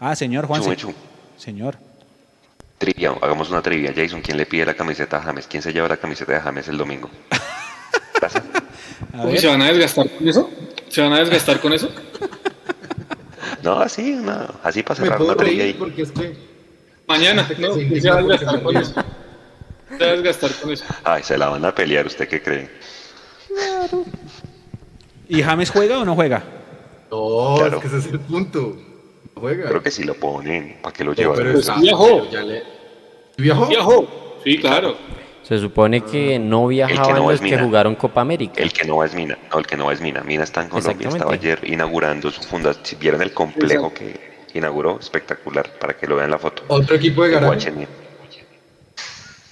Ah, señor Juanse. Chu. Señor. Trivia, hagamos una trivia. Jason, ¿quién le pide la camiseta a James? ¿Quién se lleva la camiseta de James el domingo? Uy, ¿Se van a desgastar con eso? ¿Se van a desgastar con eso? No, así, no, así para cerrar una trivia ahí. Porque es que Mañana, no, se va a desgastar con eso. Se va a desgastar con eso. Ay, se la van a pelear, ¿usted qué cree? ¿Y James juega o no juega? No, Claro. es que ese es el punto. No Juega. Creo que sí lo ponen. ¿Para qué lo Pero, llevan? pero está- viajó. le- ¿Viajó? Viajó. Sí, claro. Se supone que no viajaban no los es que jugaron Copa América. El que no va es Mina. No, el que no va es Mina. Mina está en Colombia. Estaba ayer inaugurando su fundación. Si vieron el complejo que inauguró, espectacular. Para que lo vean la foto. Otro equipo de garaje.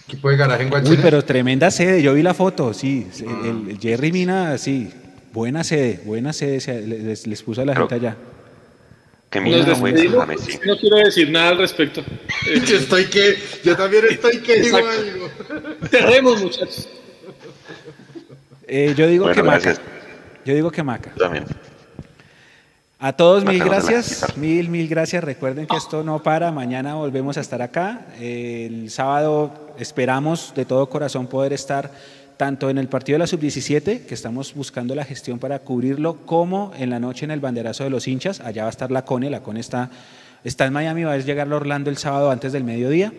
Equipo de garaje en Uy, Guachani. pero tremenda sede, yo vi la foto, sí. El, el Jerry Mina, sí. Buena sede, buena sede se- les, les puso a la Pero- gente allá. Que Nos fue despedimos. James, sí. No quiero decir nada al respecto. Yo estoy que. Yo también estoy que digo algo. cerremos, muchachos. Eh, yo digo Bueno, que Maca. Yo digo que Maca. También. A todos mil no gracias, mil, mil gracias. Recuerden que esto no para, mañana volvemos a estar acá. Eh, El sábado esperamos de todo corazón poder estar tanto en el partido de la sub-17, que estamos buscando la gestión para cubrirlo, como en la noche en el banderazo de los hinchas. Allá va a estar la CONE, la CONE está, está en Miami, va a llegar a Orlando el sábado antes del mediodía.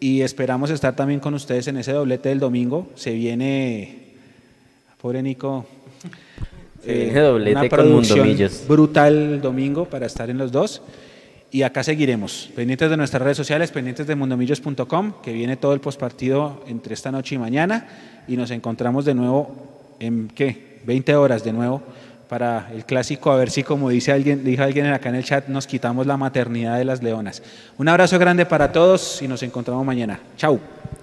Y esperamos estar también con ustedes en ese doblete del domingo. Se viene, pobre Nico, Se viene doblete una con producción Mundomillos. brutal el domingo para estar en los dos. Y acá seguiremos, pendientes de nuestras redes sociales, pendientes de mundomillos.com, que viene todo el postpartido entre esta noche y mañana. Y nos encontramos de nuevo en, ¿qué? 20 horas de nuevo para el clásico, a ver si, como dice alguien, dijo alguien acá en el chat, nos quitamos la maternidad de las leonas. Un abrazo grande para todos y nos encontramos mañana. Chau.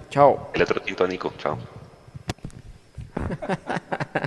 Chao. El otro tinto Nico. Chao.